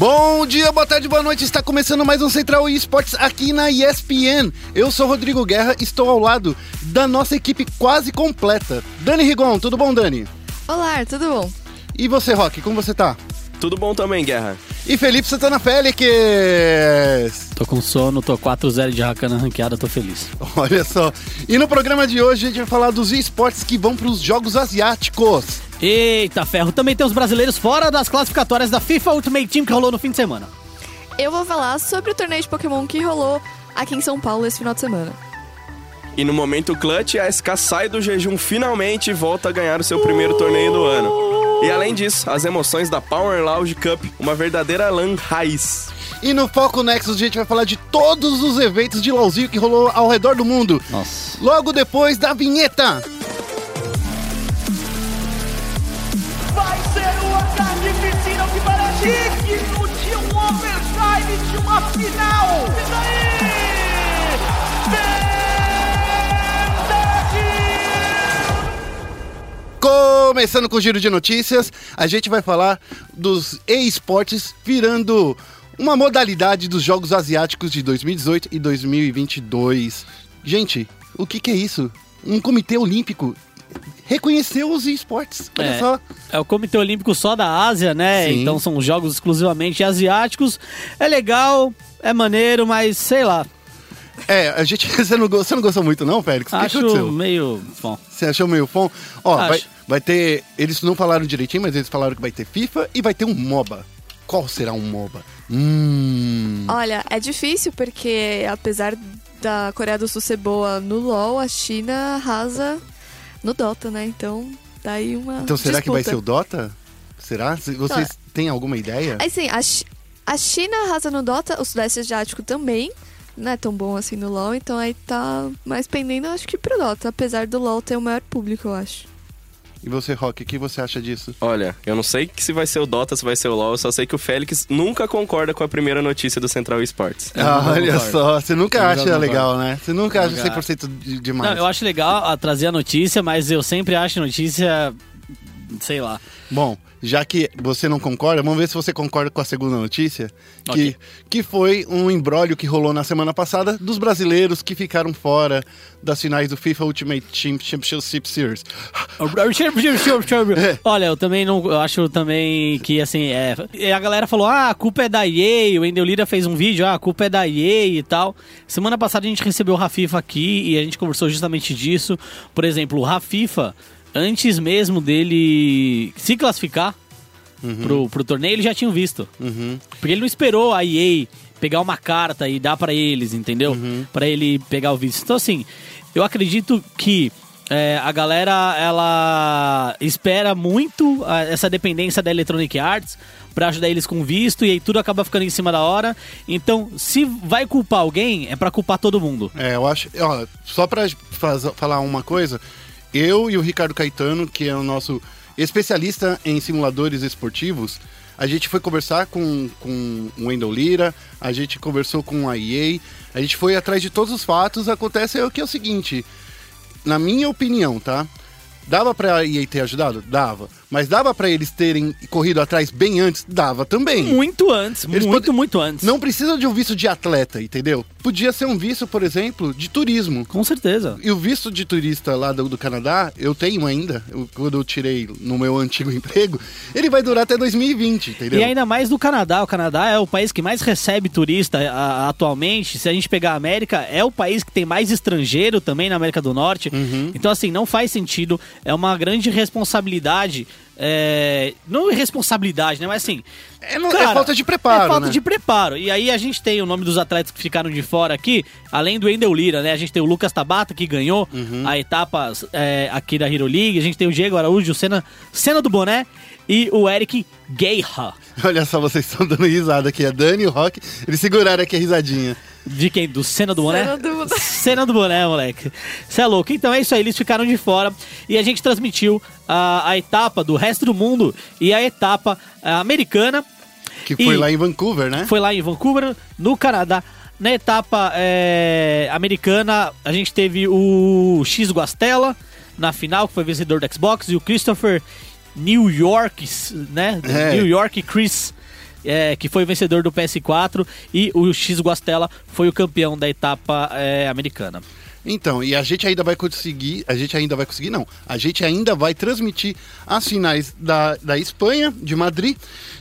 Bom dia, boa tarde, boa noite. Está começando mais um Central Esportes aqui na ESPN. Eu sou Rodrigo Guerra, estou ao lado da nossa equipe quase completa. Dani Rigon, tudo bom, Dani? Olá, tudo bom? E você, Rock, como você tá? Tudo bom também, Guerra. E Felipe Santana Félix. Tô com sono, tô 4-0 de Hakana ranqueada, tô feliz. Olha só. E no programa de hoje a gente vai falar dos esportes que vão para os Jogos Asiáticos. Eita ferro, também tem os brasileiros fora das classificatórias da FIFA Ultimate Team que rolou no fim de semana. Eu vou falar sobre o torneio de Pokémon que rolou aqui em São Paulo esse final de semana. E no momento clutch, a SK sai do jejum finalmente e volta a ganhar o seu primeiro torneio do ano. E além disso, as emoções da Power Lounge Cup, uma verdadeira LAN raiz. E no Foco Nexus a gente vai falar de todos os eventos de LoLzinho que rolou ao redor do mundo. Nossa. Logo depois da vinheta. Vai ser uma carnificina que parece digno de um overtime de uma final. E daí? Começando com o giro de notícias, a gente vai falar dos e-sports virando uma modalidade dos Jogos Asiáticos de 2018 e 2022. Gente, o que, que é isso? Um comitê olímpico reconheceu os esportes. Olha É. só. É o Comitê Olímpico só da Ásia, né? Sim. Então são jogos exclusivamente asiáticos. É legal, é maneiro, mas sei lá. É, a gente. Você não, você não gostou muito, não, Félix? O que acho aconteceu? meio. Bom. Você achou meio fom? Ó, Acho. vai, vai ter. Eles não falaram direitinho, mas eles falaram que vai ter FIFA e vai ter um MOBA. Qual será um MOBA? Hum. Olha, é difícil porque apesar da Coreia do Sul ser boa no LoL, a China arrasa no Dota, né? Então, tá aí uma Então será que vai ser o disputa. Dota? Será? Se- Vocês têm alguma ideia? Assim, a, a China arrasa no Dota, o Sudeste Asiático também. Não é tão bom assim no LoL, então aí tá mais pendendo, acho que pro Dota. Apesar do LoL ter o maior público, eu acho. E você, Rock, o que você acha disso? Olha, eu não sei se vai ser o Dota, se vai ser o LoL, eu só sei que o Félix nunca concorda com a primeira notícia do Central Esports. Eu não Ah, olha concordo. só, você nunca Eu acha legal, né? Você nunca acha Nunca. 100% de- demais. Não, eu acho legal a trazer a notícia, mas eu sempre acho notícia. Sei lá. Bom, já que você não concorda, vamos ver se você concorda com a segunda notícia, que, que foi um embrólio que rolou na semana passada dos brasileiros que ficaram fora das finais do FIFA Ultimate Team Championship Series. Olha, eu também não. Eu acho também que assim, é. A galera falou: ah, a culpa é da EA. O Endel Lira fez um vídeo, ah, a culpa é da EA e tal. Semana passada a gente recebeu o Rafifa aqui e a gente conversou justamente disso. Por exemplo, o Rafifa, antes mesmo dele se classificar pro, pro torneio, ele já tinha visto. Uhum. Porque ele não esperou a EA pegar uma carta e dar pra eles, entendeu? Pra ele pegar o visto. Então, assim, eu acredito que é, a galera ela espera muito ah, essa dependência da Electronic Arts pra ajudar eles com visto e aí tudo acaba ficando em cima da hora. Então, se vai culpar alguém, é pra culpar todo mundo. É, eu acho. Ó, só pra faz- falar uma coisa, eu e o Ricardo Caetano, que é o nosso especialista em simuladores esportivos, a gente foi conversar com, com o Wendell Lira, a gente conversou com a EA, a gente foi atrás de todos os fatos. Acontece é o que é o seguinte, na minha opinião, tá? Dava pra EA ter ajudado? Dava. Mas dava pra eles terem corrido atrás bem antes? Dava também. Muito antes, Eles muito, muito antes. Não precisa de um visto de atleta, entendeu? Podia ser um visto, por exemplo, de turismo. Com certeza. E o visto de turista lá do, do Canadá, eu tenho ainda, eu- quando eu tirei no meu antigo emprego, ele vai durar até 2020, entendeu? E ainda mais do Canadá. O Canadá é o país que mais recebe turista a- atualmente. Se a gente pegar a América, é o país que tem mais estrangeiro também na América do Norte. Uhum. Então, assim, não faz sentido. É uma grande responsabilidade. é, Não irresponsabilidade, né? Mas assim. É, não- é cara, falta de preparo, É falta né? de preparo. E aí a gente tem o nome dos atletas que ficaram de fora aqui, além do Endel Lira, né? A gente tem o Lucas Tabata, que ganhou Uhum. a etapa é, aqui da Hero League. A gente tem o Diego Araújo, o Senna, Senna do Boné e o Eric Guerra. Olha só, vocês estão dando risada aqui. A Dani e o Rock, eles seguraram aqui a risadinha. De quem? Do Senna do Boné? Senna do Boné. Senna do Boné, moleque. Você é louco. Então é isso aí, eles ficaram de fora. E a gente transmitiu a, a etapa do resto do mundo e a etapa ah, americana. Que foi E- lá em Vancouver, né? Foi lá em Vancouver, no Canadá. Na etapa é, americana, a gente teve o X Guastella na final, que foi vencedor do Xbox, e o Christopher New York, né? É. New York Chris é, que foi vencedor do PS4, e o X Guastella foi o campeão da etapa é, americana. Então, e a gente ainda vai conseguir, a gente ainda vai conseguir, não, a gente ainda vai transmitir as finais da, da Espanha, de Madrid,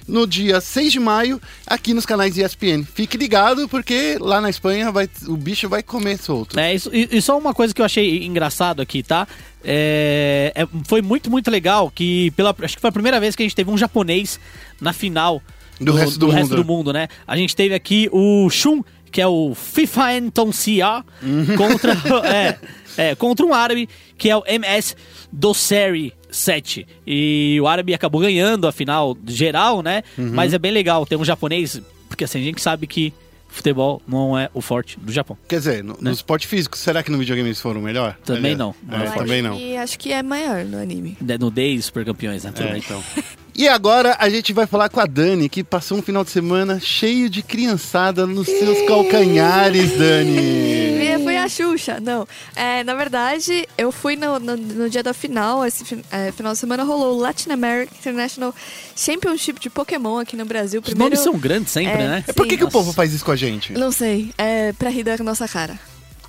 no dia 6 de maio, aqui nos canais ESPN. Fique ligado, porque lá na Espanha vai, o bicho vai comer solto. É, isso, e, e só uma coisa que eu achei engraçado aqui, tá? É, é, foi muito, muito legal que, pela, acho que foi a primeira vez que a gente teve um japonês na final Do resto do resto mundo. do mundo, né? A gente teve aqui o Shun, que é o FIFA Anton Cia, Uhum. contra, é, é, contra um árabe, que é o MS Dosseri 7. E o árabe acabou ganhando a final geral, né? Uhum. Mas é bem legal ter um japonês, porque assim, a gente sabe que futebol não é o forte do Japão. Quer dizer, no, Né? no esporte físico, será que no videogame eles foram melhor? Também Aliás, não. Não É, é forte. também não. E acho que é maior no anime. No Day Super Campeões, né? É, então. E agora a gente vai falar com a Dani, que passou um final de semana cheio de criançada nos seus calcanhares, Dani. Foi a Xuxa, não. É, na verdade, eu fui no, no, no dia da final, esse é, final de semana rolou o Latin American International Championship de Pokémon aqui no Brasil. Os Primeiro, nomes são grandes sempre, É. né? Por que, Sim. que o povo faz isso com a gente? Não sei, é pra rir da nossa cara.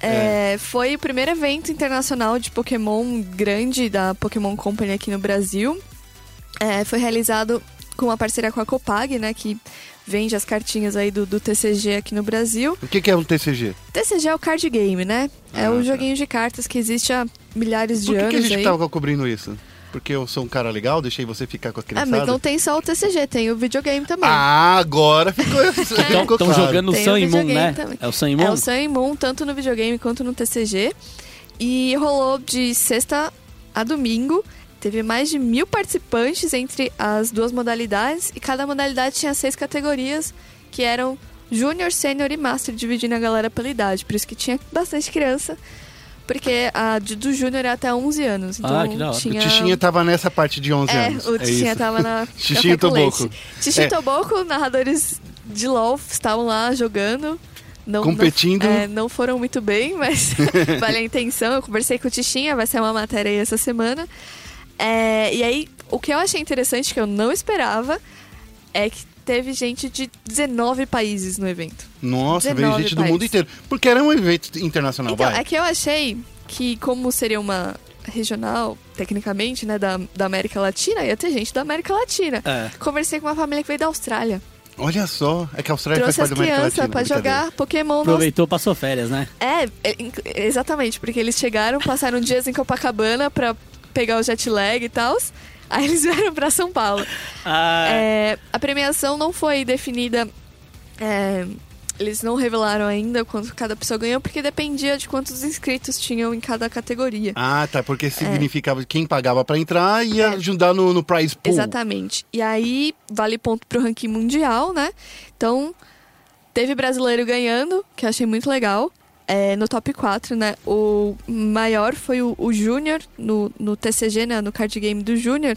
É, Foi o primeiro evento internacional de Pokémon grande da Pokémon Company aqui no Brasil. É, foi realizado com uma parceria com a Copag, né? Que vende as cartinhas aí do, do TCG aqui no Brasil. O que, que é um TCG? TCG é o card game, né? É Ah, o tá. joguinho de cartas que existe há milhares de Por que, anos que a gente aí. tava cobrindo isso? Porque eu sou um cara legal, deixei você ficar com a Ah, criançada? mas não tem só o TCG, tem o videogame também. Ah, agora ficou, estão claro. jogando o Sun e Moon, né? também. É o Sun e É Moon? o Sun e Moon, tanto no videogame quanto no TCG. E rolou de sexta a domingo. Teve mais de mil participantes entre as duas modalidades. E cada modalidade tinha seis categorias, que eram Júnior, Sênior e Master, dividindo a galera pela idade. Por isso que tinha bastante criança. Porque a do Júnior é até 11 anos. Então Ah, que da hora. O O tinha... Tichinha tava nessa parte de 11 É, anos. o é Tichinha isso. tava na. Tichinha com Toboco. Tichinha É. Toboco, narradores de LOL estavam lá jogando. Não, Competindo. Não, é, não foram muito bem, mas vale a intenção. Eu conversei com o Tichinha, vai ser uma matéria aí essa semana. É, e aí, o que eu achei interessante, que eu não esperava, é que teve gente de 19 países no evento. Nossa, veio 19 gente do países. mundo inteiro. Porque era um evento internacional, Então, vai. é que eu achei que, como seria uma regional, tecnicamente, né, da, da América Latina, ia ter gente da América Latina. É. Conversei com uma família que veio da Austrália. Olha só, é que a Austrália Trouxe faz as crianças pra jogar Pokémon Aproveitou, passou férias, né? É, é, exatamente, porque eles chegaram, passaram dias em Copacabana pra pegar o jet lag e tal. Aí eles vieram pra São Paulo. Ah, É, a premiação não foi definida. é, eles não revelaram ainda quanto cada pessoa ganhou, porque dependia de quantos inscritos tinham em cada categoria. Ah, tá, porque significava que quem pagava pra entrar ia É. ajudar no, no prize pool. Exatamente. E aí, vale ponto pro ranking mundial, né? Então, teve brasileiro ganhando, que eu achei muito legal. É, no top 4, né? O maior foi o, o Júnior, no, no TCG, né? No card game do Júnior.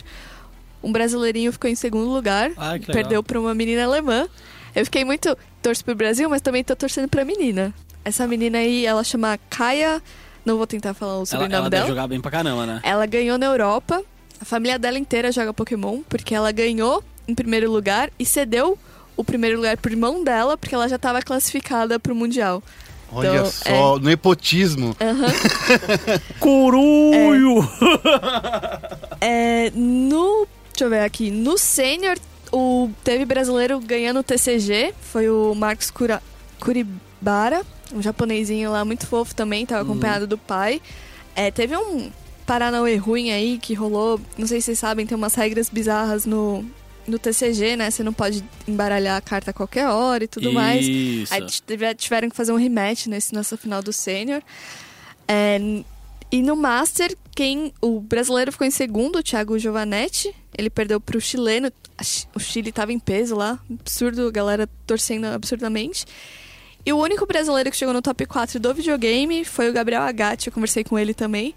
Um brasileirinho ficou em segundo lugar. Ah, que legal. perdeu pra uma menina alemã. Eu fiquei muito... Torço pro Brasil, mas também tô torcendo pra menina. Essa menina aí, ela chama Kaia... Não vou tentar falar o ela, sobrenome ela dela. deve jogar bem pra caramba, né? Ela ganhou na Europa. A família dela inteira joga Pokémon, porque ela ganhou em primeiro lugar e cedeu o primeiro lugar pro irmão dela, porque ela já estava classificada pro Mundial. Olha Então, só, nepotismo. Aham. Corulho! É, no. Deixa eu ver aqui. No Sênior, o teve brasileiro ganhando o TCG. Foi o Marcos Cura, Curibara, um japonesinho lá muito fofo também, tava acompanhado do pai. É, teve um Paranauê ruim aí que rolou. Não sei se vocês sabem, tem umas regras bizarras no, no TCG, né? Você não pode embaralhar a carta a qualquer hora e tudo mais. Isso. Aí tive- tiveram que fazer um rematch nesse, nessa final do Sênior. É, e no Master, quem o brasileiro ficou em segundo, o Thiago Giovanetti. Ele perdeu pro chileno. A Chi- O Chile tava em peso lá. Absurdo, a galera torcendo absurdamente. E o único brasileiro que chegou no top 4 do videogame foi o Gabriel Agatti. Eu conversei com ele também.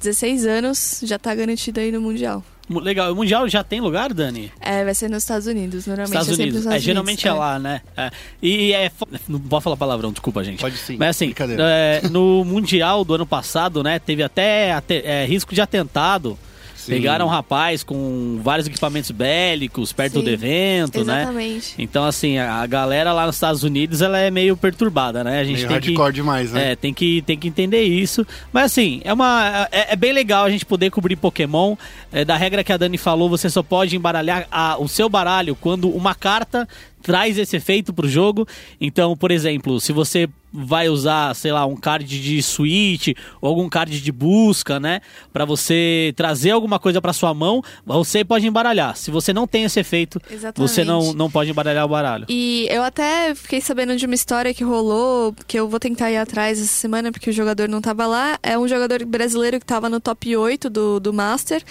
16 anos, já tá garantido aí no Mundial. Legal. O Mundial já tem lugar, Dani? É, vai ser nos Estados Unidos, normalmente Estados é Unidos. nos Estados é, geralmente é. Unidos, lá, né? É. E é. fo- Não pode falar palavrão, desculpa, gente. Pode sim. Mas assim, é, no Mundial do ano passado, né? Teve até, ate- é, risco de atentado Pegaram um rapaz com vários equipamentos bélicos perto Sim, do evento, né? Exatamente. Então, assim, a galera lá nos Estados Unidos, ela é meio perturbada, né? A gente Meio tem que... hardcore demais, né? É, tem que, tem que entender isso. Mas assim, é uma. É, é bem legal a gente poder cobrir Pokémon. É, da regra que a Dani falou, você só pode embaralhar a- o seu baralho quando uma carta traz esse efeito pro jogo. Então, por exemplo, se você vai usar, sei lá, um card de switch ou algum card de busca, né, Pra você trazer alguma coisa pra sua mão, você pode embaralhar. Se você não tem esse efeito, Exatamente. você não, não pode embaralhar o baralho. E eu até fiquei sabendo de uma história que rolou, que eu vou tentar ir atrás essa semana, porque o jogador não tava lá. É um jogador brasileiro que tava no top 8 do, do Master.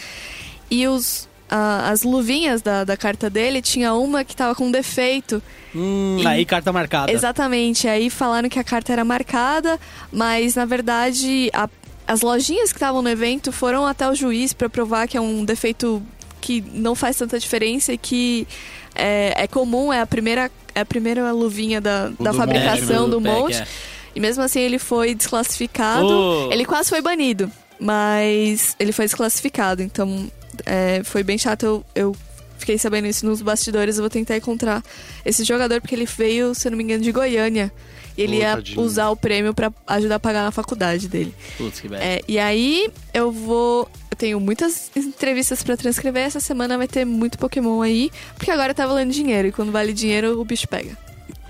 E os, ah, as luvinhas da, da carta dele, tinha uma que tava com defeito. Hum, E- aí carta marcada. Exatamente. Aí falaram que a carta era marcada, mas na verdade a- as lojinhas que estavam no evento foram até o juiz para provar que é um defeito que não faz tanta diferença e que é, é comum, é a primeira, é a primeira luvinha da, da do fabricação monte, do do monte. é. E mesmo assim ele foi desclassificado. Oh. Ele quase foi banido, mas ele foi desclassificado. Então é, foi bem chato. Eu, eu fiquei sabendo isso nos bastidores. Eu vou tentar encontrar esse jogador porque ele veio, se eu não me engano, de Goiânia. E ele Ô, ia tadinho. usar o prêmio pra ajudar a pagar na faculdade dele. Putz, que bad. É, e aí eu vou. Eu tenho muitas entrevistas pra transcrever. Essa semana vai ter muito Pokémon aí. Porque agora tá valendo dinheiro. E quando vale dinheiro, o bicho pega.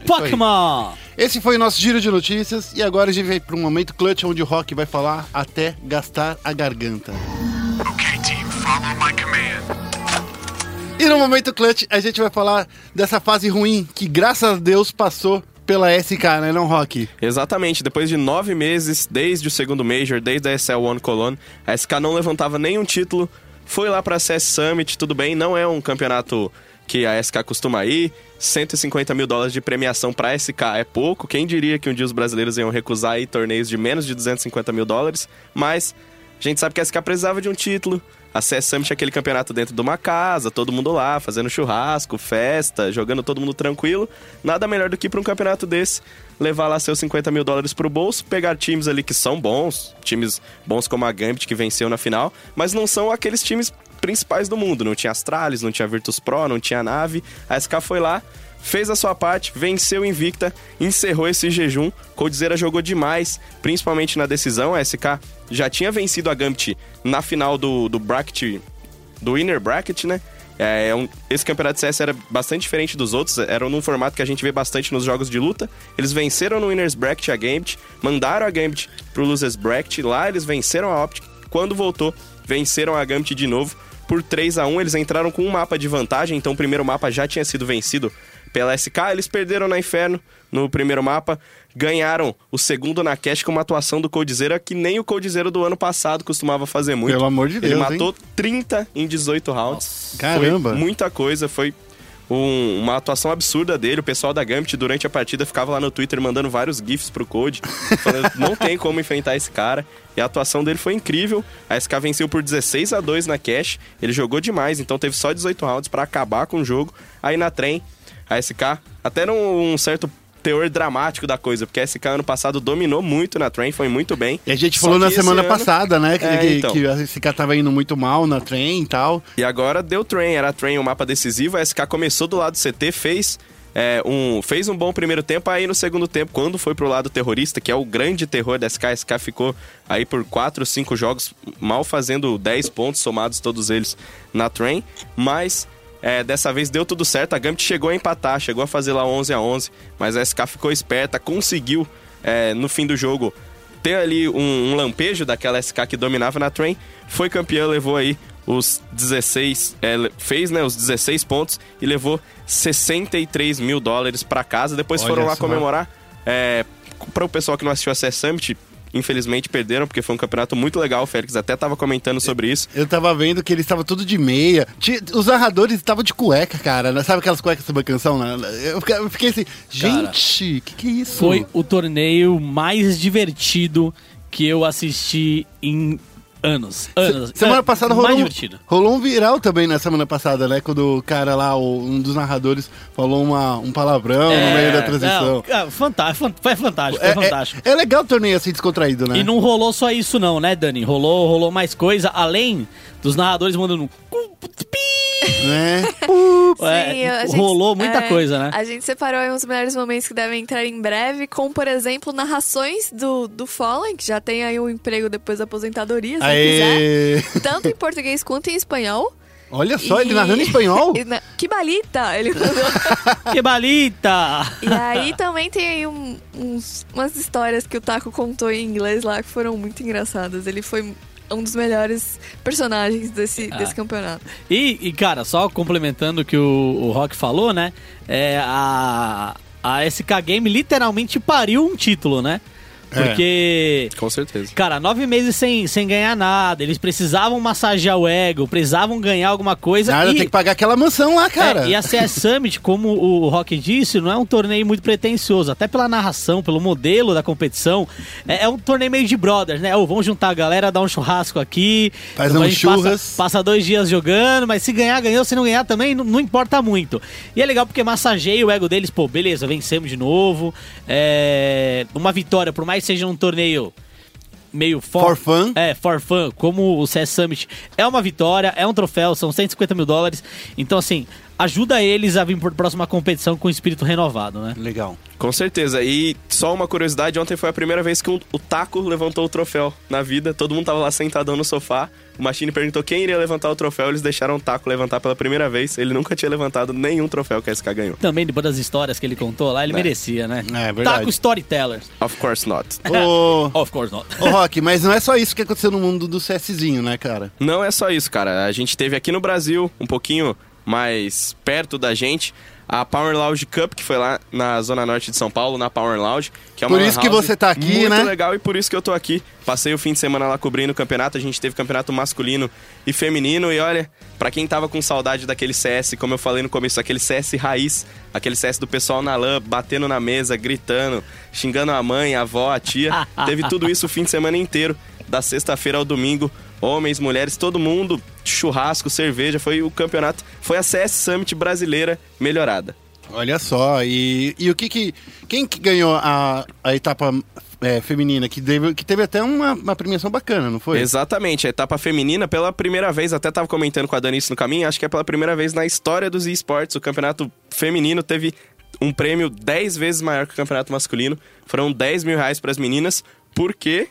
Pokémon! Esse foi o nosso giro de notícias e agora a gente vai para um momento clutch onde o Rock vai falar até gastar a garganta. E no momento clutch a gente vai falar dessa fase ruim que graças a Deus passou pela SK, né, não Rock? Exatamente, depois de nove meses, desde o segundo Major, desde a SL One Cologne, a SK não levantava nenhum título, foi lá pra CS Summit, tudo bem, não é um campeonato que a SK costuma ir, 150 mil dólares de premiação pra SK é pouco, quem diria que um dia os brasileiros iam recusar aí torneios de menos de 250 mil dólares, mas a gente sabe que a SK precisava de um título, a CS Summit é aquele campeonato dentro de uma casa, todo mundo lá, fazendo churrasco, festa, jogando todo mundo tranquilo. Nada melhor do que para um campeonato desse, levar lá seus 50 mil dólares pro bolso, pegar times ali que são bons, times bons como a Gambit que venceu na final, mas não são aqueles times principais do mundo. Não tinha Astralis, não tinha Virtus Pro, não tinha nave. A SK foi lá, fez a sua parte, venceu invicta, encerrou esse jejum. Coldzera jogou demais, principalmente na decisão. A SK já tinha vencido a Gambit na final do, do bracket, do Winner Bracket, né? É, um- esse campeonato de CS era bastante diferente dos outros, era num formato que a gente vê bastante nos jogos de luta. Eles venceram no Winners Bracket a Gambit, mandaram a Gambit pro Losers Bracket, lá eles venceram a Optic, quando voltou, venceram a Gambit de novo por 3 a 1 eles entraram com um mapa de vantagem, então o primeiro mapa já tinha sido vencido pela SK, eles perderam na Inferno no primeiro mapa, ganharam o segundo na Cash com uma atuação do Coldzera que nem o Coldzera do ano passado costumava fazer muito. Pelo amor de Ele Deus, matou 30 em 18 rounds. Caramba. Foi muita coisa, foi um- uma atuação absurda dele. O pessoal da Gambit, durante a partida, ficava lá no Twitter mandando vários GIFs pro Code, falando não tem como enfrentar esse cara. E a atuação dele foi incrível. A SK venceu por 16 a 2 na Cash. Ele jogou demais, então teve só 18 rounds pra acabar com o jogo. Aí na trem, a SK, até num um certo teor dramático da coisa, porque a SK ano passado dominou muito na trem, foi muito bem. E a gente falou na semana ano- passada, né, que, É, que, então. que a SK tava indo muito mal na trem e tal. E agora deu Train, era Train o mapa decisivo, a SK começou do lado do CT, fez, é, um, fez um bom primeiro tempo, aí no segundo tempo, quando foi pro lado terrorista, que é o grande terror da SK, a SK ficou aí por 4, 5 jogos, mal fazendo 10 pontos somados todos eles na Train, mas... é, dessa vez deu tudo certo, a Gambit chegou a empatar, chegou a fazer lá 11 a 11 mas a SK ficou esperta, conseguiu é, no fim do jogo ter ali um, um lampejo daquela SK que dominava na Train, foi campeão, levou aí os 16, é, fez né, os 16 pontos e levou 63 mil dólares pra casa. Depois Olha foram lá comemorar. É, para o pessoal que não assistiu a CS Summit, infelizmente perderam, porque foi um campeonato muito legal. O Félix até tava comentando sobre isso. Eu tava vendo que eles estavam tudo de meia. Os narradores estavam de cueca, cara. Sabe aquelas cuecas sobre canção? né? Eu fiquei, eu fiquei assim, gente, que que é isso? Foi o torneio mais divertido que eu assisti em anos. Anos. Semana É, passada mais rolou, um- divertido. rolou um viral também na semana passada, né? Quando o cara lá, o- um dos narradores, falou uma, um palavrão no meio da transição. Não, é, fantástico, foi fantástico, foi É, fantástico. é, é legal o torneio assim descontraído, né? E não rolou só isso não, né, Dani? Rolou, rolou mais coisa, além dos narradores mandando... Né? É, a gente- rolou muita é, coisa, né? A gente separou aí uns melhores momentos que devem entrar em breve, com, por exemplo, narrações do, do Fallen, que já tem aí um emprego depois da aposentadoria, se Aê! quiser. Tanto em português quanto em espanhol. Olha só, ele E- narrando em espanhol. Que balita! Ele mandou. Que balita! E aí também tem aí um- uns, umas histórias que o Taco contou em inglês lá que foram muito engraçadas. Ele foi um dos melhores personagens desse, Ah. desse campeonato. E, e, cara, só complementando o que o, o Rock falou, né? É, a, a SK Game literalmente pariu um título, né? É. Porque, Com certeza. cara, nove meses sem, sem ganhar nada, eles precisavam massagear o ego, precisavam ganhar alguma coisa. Nada, e, tem que pagar aquela mansão lá, cara. É, e a CS Summit, como o Rock disse, não é um torneio muito pretencioso, até pela narração, pelo modelo da competição. É, é um torneio meio de brothers, né? Ô, vamos juntar a galera, dar um churrasco aqui. Faz um gente passa- churras. Passa, dois dias jogando, mas se ganhar, ganhou. Se não ganhar também, não, não importa muito. E é legal porque massageia o ego deles. Pô, beleza, vencemos de novo. É, uma vitória, por mais que seja um torneio meio For fun. é, for fun, como o CS Summit é uma vitória, é um troféu, são 150 mil dólares. Então, assim, ajuda eles a vir por próxima competição com espírito renovado, né? Legal. Com certeza. E só uma curiosidade, ontem foi a primeira vez que o, o Taco levantou o troféu na vida. Todo mundo tava lá sentadão no sofá. O Machine perguntou quem iria levantar o troféu. Eles deixaram o Taco levantar pela primeira vez. Ele nunca tinha levantado nenhum troféu que a SK ganhou. Também, depois das histórias que ele contou lá, ele merecia, né? É, verdade. Taco Storyteller. Of course not. Of course not. ô, Rock, mas não é só isso que aconteceu no mundo do CSzinho, né, cara? Não é só isso, cara. A gente teve aqui no Brasil, um pouquinho mais perto da gente, a Power Lounge Cup, que foi lá na Zona Norte de São Paulo, na Power Lounge. Que é uma Por isso que você tá aqui, muito né? legal e por isso que eu tô aqui. Passei o fim de semana lá cobrindo o campeonato. A gente teve campeonato masculino e feminino. E olha, pra quem tava com saudade daquele CS, como eu falei no começo, aquele CS raiz, aquele CS do pessoal na lã, batendo na mesa, gritando, xingando a mãe, a avó, a tia. teve tudo isso o fim de semana inteiro, da sexta-feira ao domingo. Homens, mulheres, todo mundo, churrasco, cerveja. Foi o campeonato, foi a CS Summit brasileira melhorada. Olha só, e, e o que que... Quem que ganhou a, a etapa é, feminina? Que teve, que teve até uma, uma premiação bacana, não foi? Exatamente, a etapa feminina, pela primeira vez, até tava comentando com a Dani isso no caminho, acho que é pela primeira vez na história dos esportes, o campeonato feminino teve um prêmio 10 vezes maior que o campeonato masculino. Foram 10 mil reais para as meninas, porque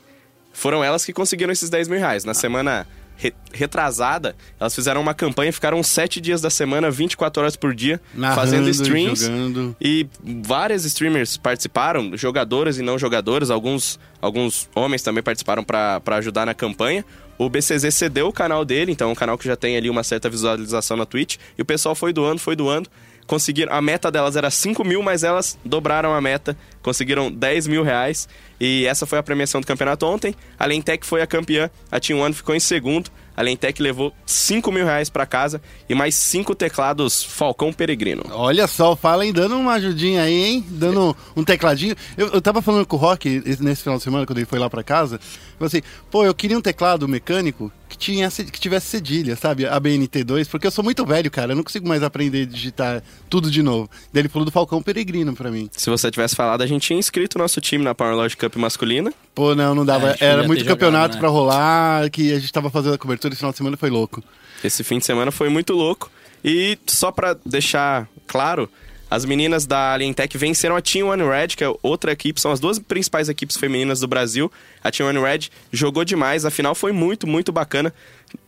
foram elas que conseguiram esses 10 mil reais. Na semana re- retrasada, elas fizeram uma campanha, ficaram 7 dias da semana, 24 horas por dia, Narrando, fazendo streams. jogando. E várias streamers participaram, jogadoras e não jogadoras, alguns, alguns homens também participaram para ajudar na campanha. O BCZ cedeu o canal dele, então é um canal que já tem ali uma certa visualização na Twitch. E o pessoal foi doando, foi doando. Conseguiram, a meta delas era 5 mil, mas elas dobraram a meta, conseguiram 10 mil reais. E essa foi a premiação do campeonato ontem. A Lentec foi a campeã, a Team One ficou em segundo. A Lentec levou 5 mil reais para casa e mais cinco teclados Falcão Peregrino. Olha só, o dando uma ajudinha aí, hein? Dando um tecladinho. Eu, eu tava falando com o Rock esse- nesse final de semana, quando ele foi lá pra casa. Falei assim, pô, eu queria um teclado mecânico que, tinha, que tivesse cedilha, sabe? A BNT2, porque eu sou muito velho, cara. Eu não consigo mais aprender a digitar tudo de novo. Daí ele falou do Falcão Peregrino pra mim. Se você tivesse falado, a gente tinha inscrito o nosso time na Power Lodge Cup masculina. Pô, não, não É, dava. que Era muito ter jogado, campeonato né? pra rolar, que a gente tava fazendo a cobertura esse final de semana foi louco. Esse fim de semana foi muito louco. E só pra deixar claro, as meninas da Alientech venceram a Team One Red, que é outra equipe, são as duas principais equipes femininas do Brasil. A Team One Red jogou demais, a final foi muito, muito bacana.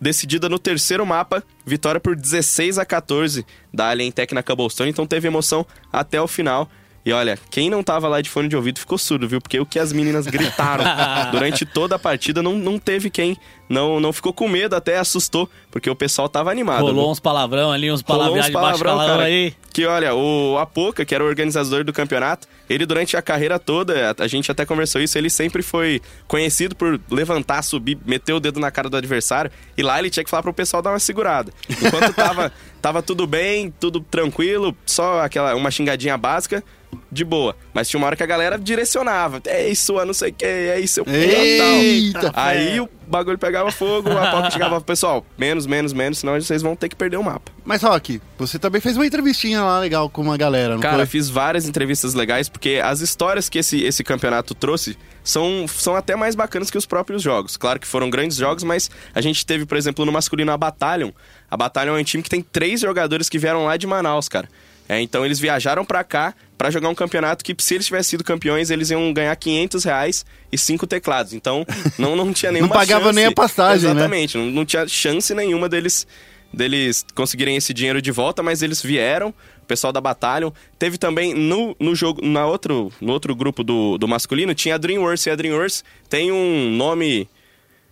Decidida no terceiro mapa, vitória por 16 a 14 da Alientech na Cobblestone, então teve emoção até o final. E olha, quem não tava lá de fone de ouvido ficou surdo, viu? Porque o que as meninas gritaram durante toda a partida não, não teve quem. Não, não ficou com medo, até assustou, porque o pessoal tava animado. viu? Rolou uns palavrão ali, uns uns de baixo palavrão, aí. Que olha, o Apoca, que era o organizador do campeonato, ele durante a carreira toda, a, a gente até conversou isso, ele sempre foi conhecido por levantar, subir, meter o dedo na cara do adversário, e lá ele tinha que falar pro pessoal dar uma segurada. Enquanto tava, tava tudo bem, tudo tranquilo, só aquela uma xingadinha básica, de boa. Mas tinha uma hora que a galera direcionava. É isso, não sei o que, é isso, eu Eita. Aí o bagulho pegava fogo, a Pocket chegava, pessoal, menos, menos, menos, senão vocês vão ter que perder o mapa. Mas, Rock, você também fez uma entrevistinha lá legal com uma galera, não Cara, foi? fiz várias entrevistas legais, porque as histórias que esse, esse campeonato trouxe são, são até mais bacanas que os próprios jogos. Claro que foram grandes jogos, mas a gente teve, por exemplo, no masculino a Battalion. A Battalion é um time que tem três jogadores que vieram lá de Manaus, cara. É, então eles viajaram pra cá pra jogar um campeonato que, se eles tivessem sido campeões, eles iam ganhar 500 reais e cinco teclados. Então não, não tinha nenhuma pagava chance. nem a passagem, né? Exatamente, não, não tinha chance nenhuma deles deles conseguirem esse dinheiro de volta, mas eles vieram, o pessoal da Battalion. Teve também no, no jogo, na outro, no outro grupo do, do masculino, tinha a Dreamworks, e a Dreamworks tem um nome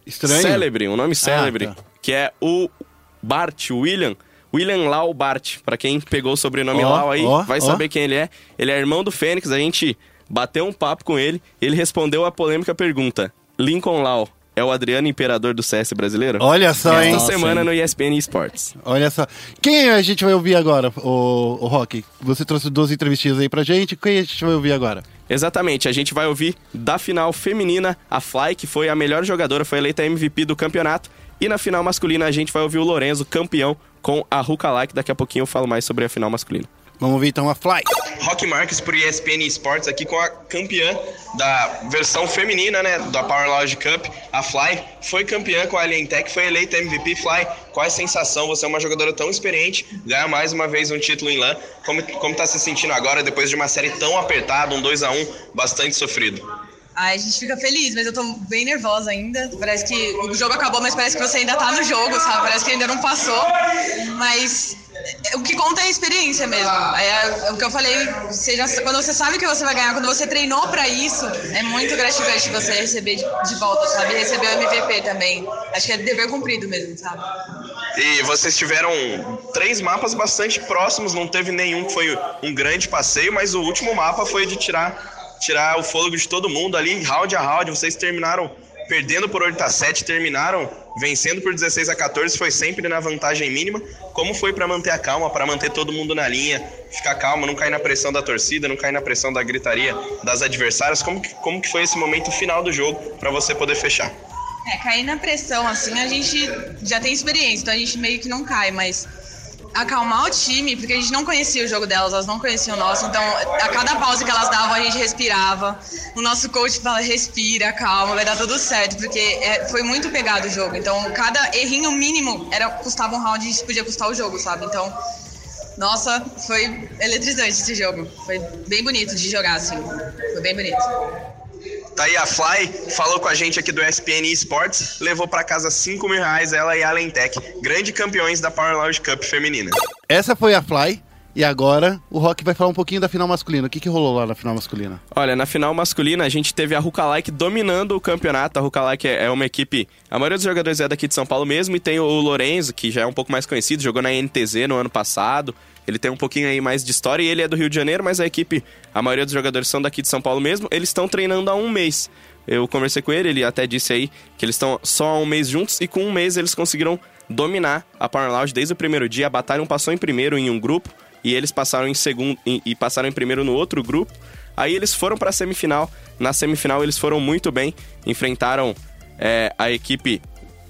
Estranho. célebre, um nome célebre, tá. que é o Bart, William. William Lau Bart, pra quem pegou o sobrenome Ó, Lau aí, ó, vai ó. saber quem ele é. Ele é irmão do Fênix, a gente bateu um papo com ele, ele respondeu a polêmica pergunta: Lincoln Lau é o Adriano Imperador do CS brasileiro? Olha só, hein? Esta semana no ESPN Esports. Olha só. Quem a gente vai ouvir agora, o, o Rock? Você trouxe duas entrevistinhas aí pra gente. Quem a gente vai ouvir agora? Exatamente, a gente vai ouvir da final feminina a Fly, que foi a melhor jogadora, foi eleita MVP do campeonato. E na final masculina a gente vai ouvir o Lorenzo, campeão, com a Ruka Like. Daqui a pouquinho eu falo mais sobre a final masculina. Vamos ouvir então a Fly. Rock Marques por ESPN Esports aqui com a campeã da versão feminina, né, da Power Logic Cup, a Fly, foi campeã com a Alien Tech, foi eleita MVP Fly. Qual é a sensação? Você é uma jogadora tão experiente, ganhar mais uma vez um título em LAN. Como como tá se sentindo agora depois de uma série tão apertada, um 2 a 1 bastante sofrido? Ai, a gente fica feliz, mas eu tô bem nervosa ainda. Parece que o jogo acabou, mas parece que você ainda tá no jogo, sabe? Parece que ainda não passou. Mas o que conta é a experiência mesmo. É, é o que eu falei, seja, quando você sabe que você vai ganhar, quando você treinou pra isso, é muito gratificante você receber de, volta, sabe? Receber o MVP também. Acho que é dever cumprido mesmo, sabe? E vocês tiveram três mapas bastante próximos, não teve nenhum que foi um grande passeio, mas o último mapa foi de tirar, tirar o fôlego de todo mundo ali, round a round. Vocês terminaram perdendo por 8 a 7, terminaram vencendo por 16 a 14, foi sempre na vantagem mínima. Como foi para manter a calma, para manter todo mundo na linha, ficar calmo, não cair na pressão da torcida, não cair na pressão da gritaria das adversárias? Como que, como que foi esse momento final do jogo para você poder fechar? É, cair na pressão, assim, a gente já tem experiência, então a gente meio que não cai, mas acalmar o time, porque a gente não conhecia o jogo delas, elas não conheciam o nosso, então a cada pausa que elas davam a gente respirava. O nosso coach fala, respira, calma, vai dar tudo certo, porque é, foi muito pegado o jogo. Então cada errinho mínimo era, custava um round e podia custar o jogo, sabe? Então, nossa, foi eletrizante esse jogo. Foi bem bonito de jogar, assim. Foi bem bonito. Tá aí a Fly, falou com a gente aqui do ESPN Esports, levou para casa 5 mil reais, ela e a Alentec, grande campeões da Power Lounge Cup feminina. Essa foi a Fly. E agora o Rock vai falar um pouquinho da final masculina. O que, que rolou lá na final masculina? Olha, na final masculina a gente teve a Rukalike dominando o campeonato. A Rukalike é é uma equipe. A maioria dos jogadores é daqui de São Paulo mesmo. E tem o Lorenzo, que já é um pouco mais conhecido, jogou na NTZ no ano passado. Ele tem um pouquinho aí mais de história e ele é do Rio de Janeiro, mas a equipe, a maioria dos jogadores são daqui de São Paulo mesmo. Eles estão treinando há um mês. Eu conversei com ele, ele até disse aí que eles estão só há um mês juntos e com um mês eles conseguiram dominar a Power Lounge desde o primeiro dia. A Batalha passou em primeiro em um grupo e eles passaram em segundo em- e passaram em primeiro no outro grupo. Aí eles foram para a semifinal. Na semifinal eles foram muito bem, enfrentaram é, a equipe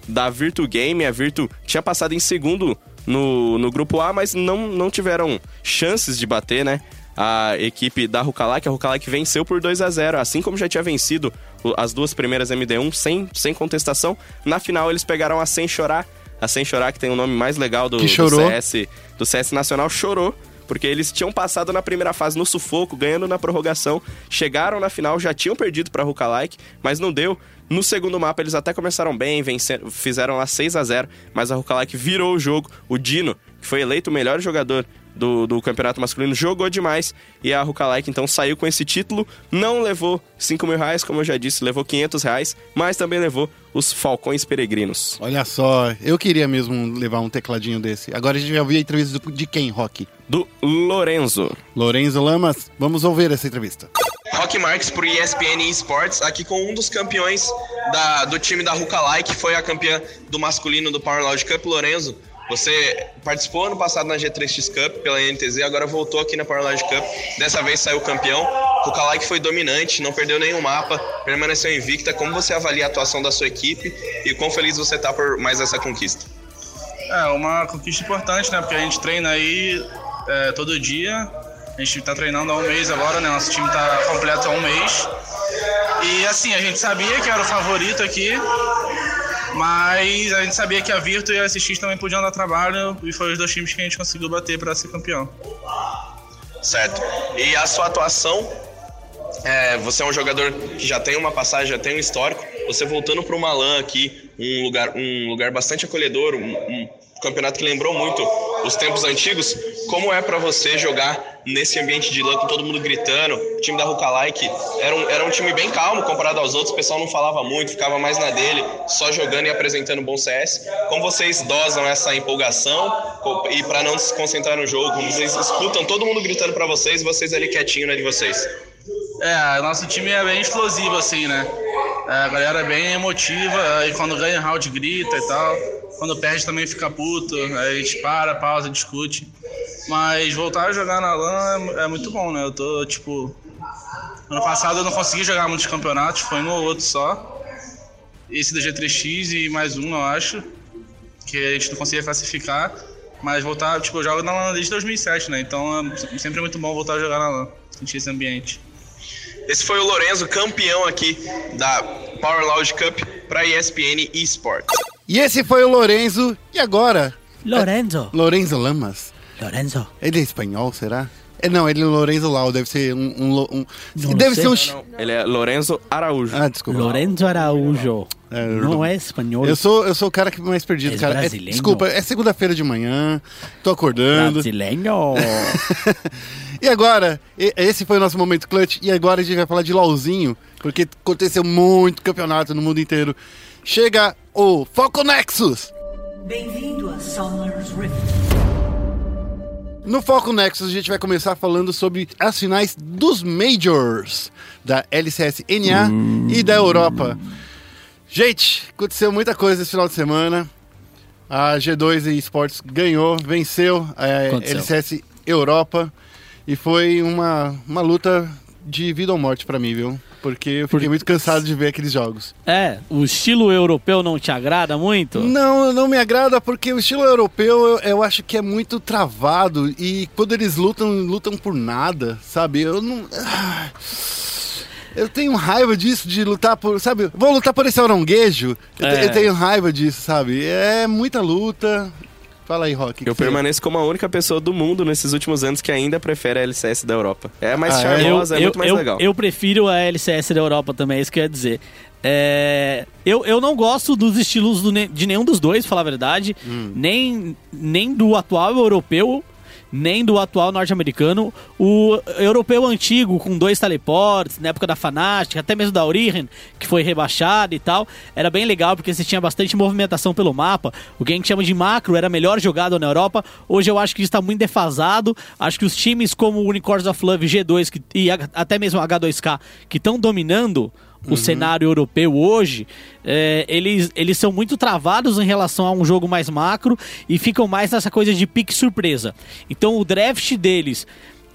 da Virtu Game. A Virtu tinha passado em segundo no, no grupo A, mas não, não tiveram chances de bater, né? A equipe da Rukalak, a Rukalak venceu por 2 a 0 assim como já tinha vencido as duas primeiras MD1 sem, sem contestação. Na final eles pegaram a Sem Chorar, a Sem Chorar, que tem o nome mais legal do, do. CS, do CS Nacional, chorou. Porque eles tinham passado na primeira fase no sufoco, ganhando na prorrogação. Chegaram na final, já tinham perdido pra Rukalike, mas não deu. No segundo mapa eles até começaram bem, fizeram lá 6 a 0 mas a Rukalike virou o jogo. O Dino, que foi eleito o melhor jogador do, do campeonato masculino, jogou demais. E a Rukalike então saiu com esse título. Não levou 5 mil reais, como eu já disse, levou 500 reais, mas também levou os Falcões Peregrinos. Olha só, eu queria mesmo levar um tecladinho desse. Agora a gente vai ouvir a entrevista de quem, Rock? Do Lorenzo. Lorenzo Lamas. Vamos ouvir essa entrevista. Rock Marques pro ESPN Esports, aqui com um dos campeões da- do time da Rukalai, que foi a campeã do masculino do Power Lounge Cup, Lorenzo. Você participou ano passado na G3X Cup pela NTZ, agora voltou aqui na Powerlogic Cup. Dessa vez saiu campeão. O Kalai foi dominante, não perdeu nenhum mapa, permaneceu invicta. Como você avalia a atuação da sua equipe e quão feliz você tá por mais essa conquista? É uma conquista importante, né? Porque a gente treina aí é, todo dia. A gente tá treinando há um mês agora, né? Nosso time tá completo há um mês. E assim, a gente sabia que era o favorito aqui, mas a gente sabia que a Virtu e a SX também podiam dar trabalho e foi os dois times que a gente conseguiu bater para ser campeão. Certo. E a sua atuação? é, você é um jogador que já tem uma passagem, já tem um histórico. Você voltando para o Malan aqui, um lugar, um lugar bastante acolhedor, um, um campeonato que lembrou muito os tempos antigos. Como é para você jogar nesse ambiente de LAN com todo mundo gritando? O time da Rukalike era um, era um time bem calmo comparado aos outros, o pessoal não falava muito, ficava mais na dele, só jogando e apresentando bom CS. Como vocês dosam essa empolgação e para não se concentrar no jogo? Vocês escutam todo mundo gritando para vocês e vocês ali quietinho na de vocês? É, nosso time é bem explosivo, assim, né? É, a galera é bem emotiva, e quando ganha round grita e tal. Quando perde também fica puto, a gente para, pausa, discute. Mas voltar a jogar na LAN é, é muito bom, né? Eu tô, tipo. Ano passado eu não consegui jogar muitos campeonatos, foi um ou outro só. Esse da G3X e mais um, eu acho. Que a gente não conseguia classificar. Mas voltar, tipo, eu jogo na LAN desde 2007, né? Então é sempre muito bom voltar a jogar na LAN, sentir esse ambiente. Esse foi o Lorenzo, campeão aqui da Power Lounge Cup para ESPN Esports. E esse foi o Lorenzo. E agora? Lorenzo. Lorenzo Lamas. Lorenzo. Ele é espanhol, será? É, não, ele é Lorenzo Lau, deve ser um. um, um- Não deve sei. ser um. Não, chi- Ele é Lorenzo Araújo. Ah, desculpa. Lorenzo Araújo. É, Não é espanhol. Eu sou, eu sou o cara que mais perdido, És cara. É- brasileiro? desculpa, é segunda-feira de manhã, tô acordando. Brasileiro. E agora, esse foi o nosso momento clutch, e agora a gente vai falar de LOLzinho, porque aconteceu muito campeonato no mundo inteiro. Chega o Foco Nexus! Bem-vindo a Summer's Rift. No Foco Nexus a gente vai começar falando sobre as finais dos Majors, da LCS NA e da Europa. Gente, aconteceu muita coisa esse final de semana. A G2 Esports ganhou, venceu a Aconteceu. LCS Europa e foi uma, uma luta de vida ou morte pra mim, viu? Porque eu fiquei muito cansado de ver aqueles jogos. É, o estilo europeu não te agrada muito? Não, não me agrada porque o estilo europeu eu, eu acho que é muito travado e quando eles lutam, lutam por nada, sabe? Eu não. Ah, Eu tenho raiva disso, de lutar por. Sabe? Vou lutar por esse te- É. eu tenho raiva disso, sabe? É muita luta. Fala aí, Rock. Eu permaneço como a única pessoa do mundo nesses últimos anos que ainda prefere a LCS da Europa. É mais Ah, é? charmosa, é, eu, muito mais eu, legal. eu prefiro a LCS da Europa também, é isso que eu ia dizer. É, eu, eu não gosto dos estilos do de nenhum dos dois, pra falar a verdade. Hum. Nem, nem do atual europeu, nem do atual norte-americano. O europeu antigo, com dois teleportes, na época da Fnatic, até mesmo da Origen, que foi rebaixado e tal, era bem legal porque você tinha bastante movimentação pelo mapa. O que chama de macro era melhor jogado na Europa. Hoje eu acho que está muito defasado. Acho que os times como o Unicorns of Love G2 que, e até mesmo H2K, que estão dominando o cenário europeu hoje, é, eles, eles são muito travados em relação a um jogo mais macro e ficam mais nessa coisa de pique surpresa. Então o draft deles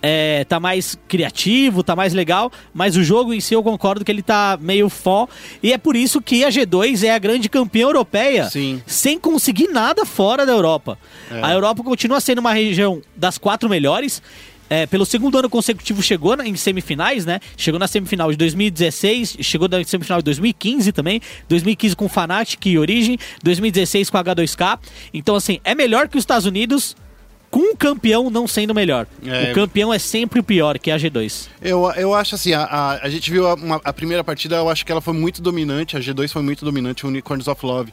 é, tá mais criativo, tá mais legal, mas o jogo em si eu concordo que ele tá meio fó. E é por isso que a G2 é a grande campeã europeia, Sim. sem conseguir nada fora da Europa. A Europa continua sendo uma região das quatro melhores. É, pelo segundo ano consecutivo chegou na- em semifinais, né? Chegou na semifinal de 2016, chegou na semifinal de 2015 também, 2015 com Fnatic e Origin, 2016 com H2K. Então, assim, é melhor que os Estados Unidos, com o campeão não sendo melhor. É. O campeão é sempre o pior, que é a G2. Eu, eu acho assim, a, a, a gente viu a, uma- a primeira partida, eu acho que ela foi muito dominante, a G2 foi muito dominante, o Unicorns of Love.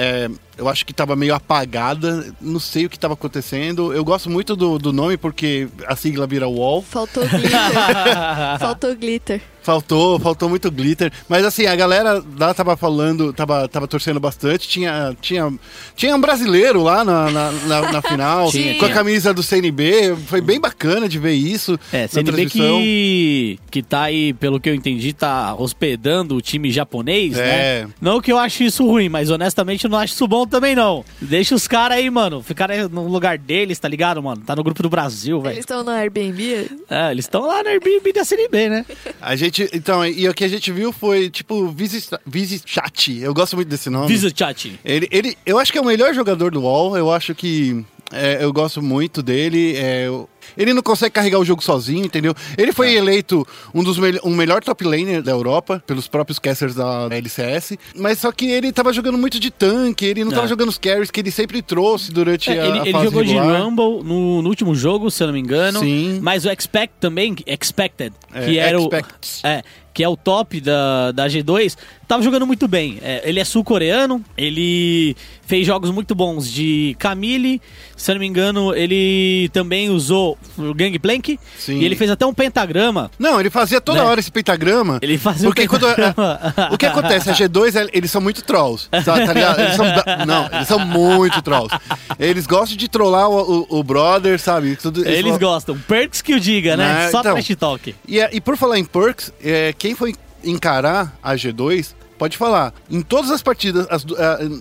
É, eu acho que tava meio apagada, não sei o que tava acontecendo. Eu gosto muito do, do nome porque a sigla vira UOL. Faltou glitter. Faltou glitter. Faltou, faltou muito glitter. Mas assim, a galera lá tava falando, tava, tava torcendo bastante. Tinha, tinha, tinha um brasileiro lá na, na, na- na final, com a camisa do CNB. Foi bem bacana de ver isso É, na CNB que, que tá aí, pelo que eu entendi, tá hospedando o time japonês, É. né? Não que eu ache isso ruim, mas honestamente eu não acho isso bom também, não. Deixa os caras aí, mano, ficarem no lugar deles, tá ligado, mano? Tá no grupo do Brasil, Eles velho. estão no Airbnb? É, eles estão lá no Airbnb da CNB, né? A gente, então, e o que a gente viu foi, tipo, Visit, Visit Chat. Eu gosto muito desse nome. Visa chat. Ele, ele, eu acho que é o melhor jogador do UOL. Eu acho que é, eu gosto muito dele. é, eu- ele não consegue carregar o jogo sozinho, entendeu? Ele foi eleito um dos mel um melhor top laner da Europa pelos próprios casters da LCS. Mas só que ele tava jogando muito de tanque. Ele não tava É. jogando os carries que ele sempre trouxe durante É, a, ele a ele fase jogou regular. de Rumble no, no último jogo, se eu não me engano. Sim. Mas o Expect também, Expected, É, que era Expect. o. É, que é o top da, da G2, tava jogando muito bem. É, ele é sul-coreano, ele fez jogos muito bons de Camille, se eu não me engano, ele também usou o Gangplank. Sim. E ele fez até um pentagrama. Não, ele fazia toda Né? hora esse pentagrama. Ele fazia porque um quando pentagrama. o que acontece? A G2, é- eles são muito trolls. Tá, tá ligado? Eles são, não, eles são muito trolls. Eles gostam de trollar o, o- o brother, sabe? Tudo, Eles falam- gostam. Perks que o diga, né? Né? Só Então. trash talk. E, é- e por falar em perks, é, quem foi encarar a G2, pode falar. Em todas as partidas, as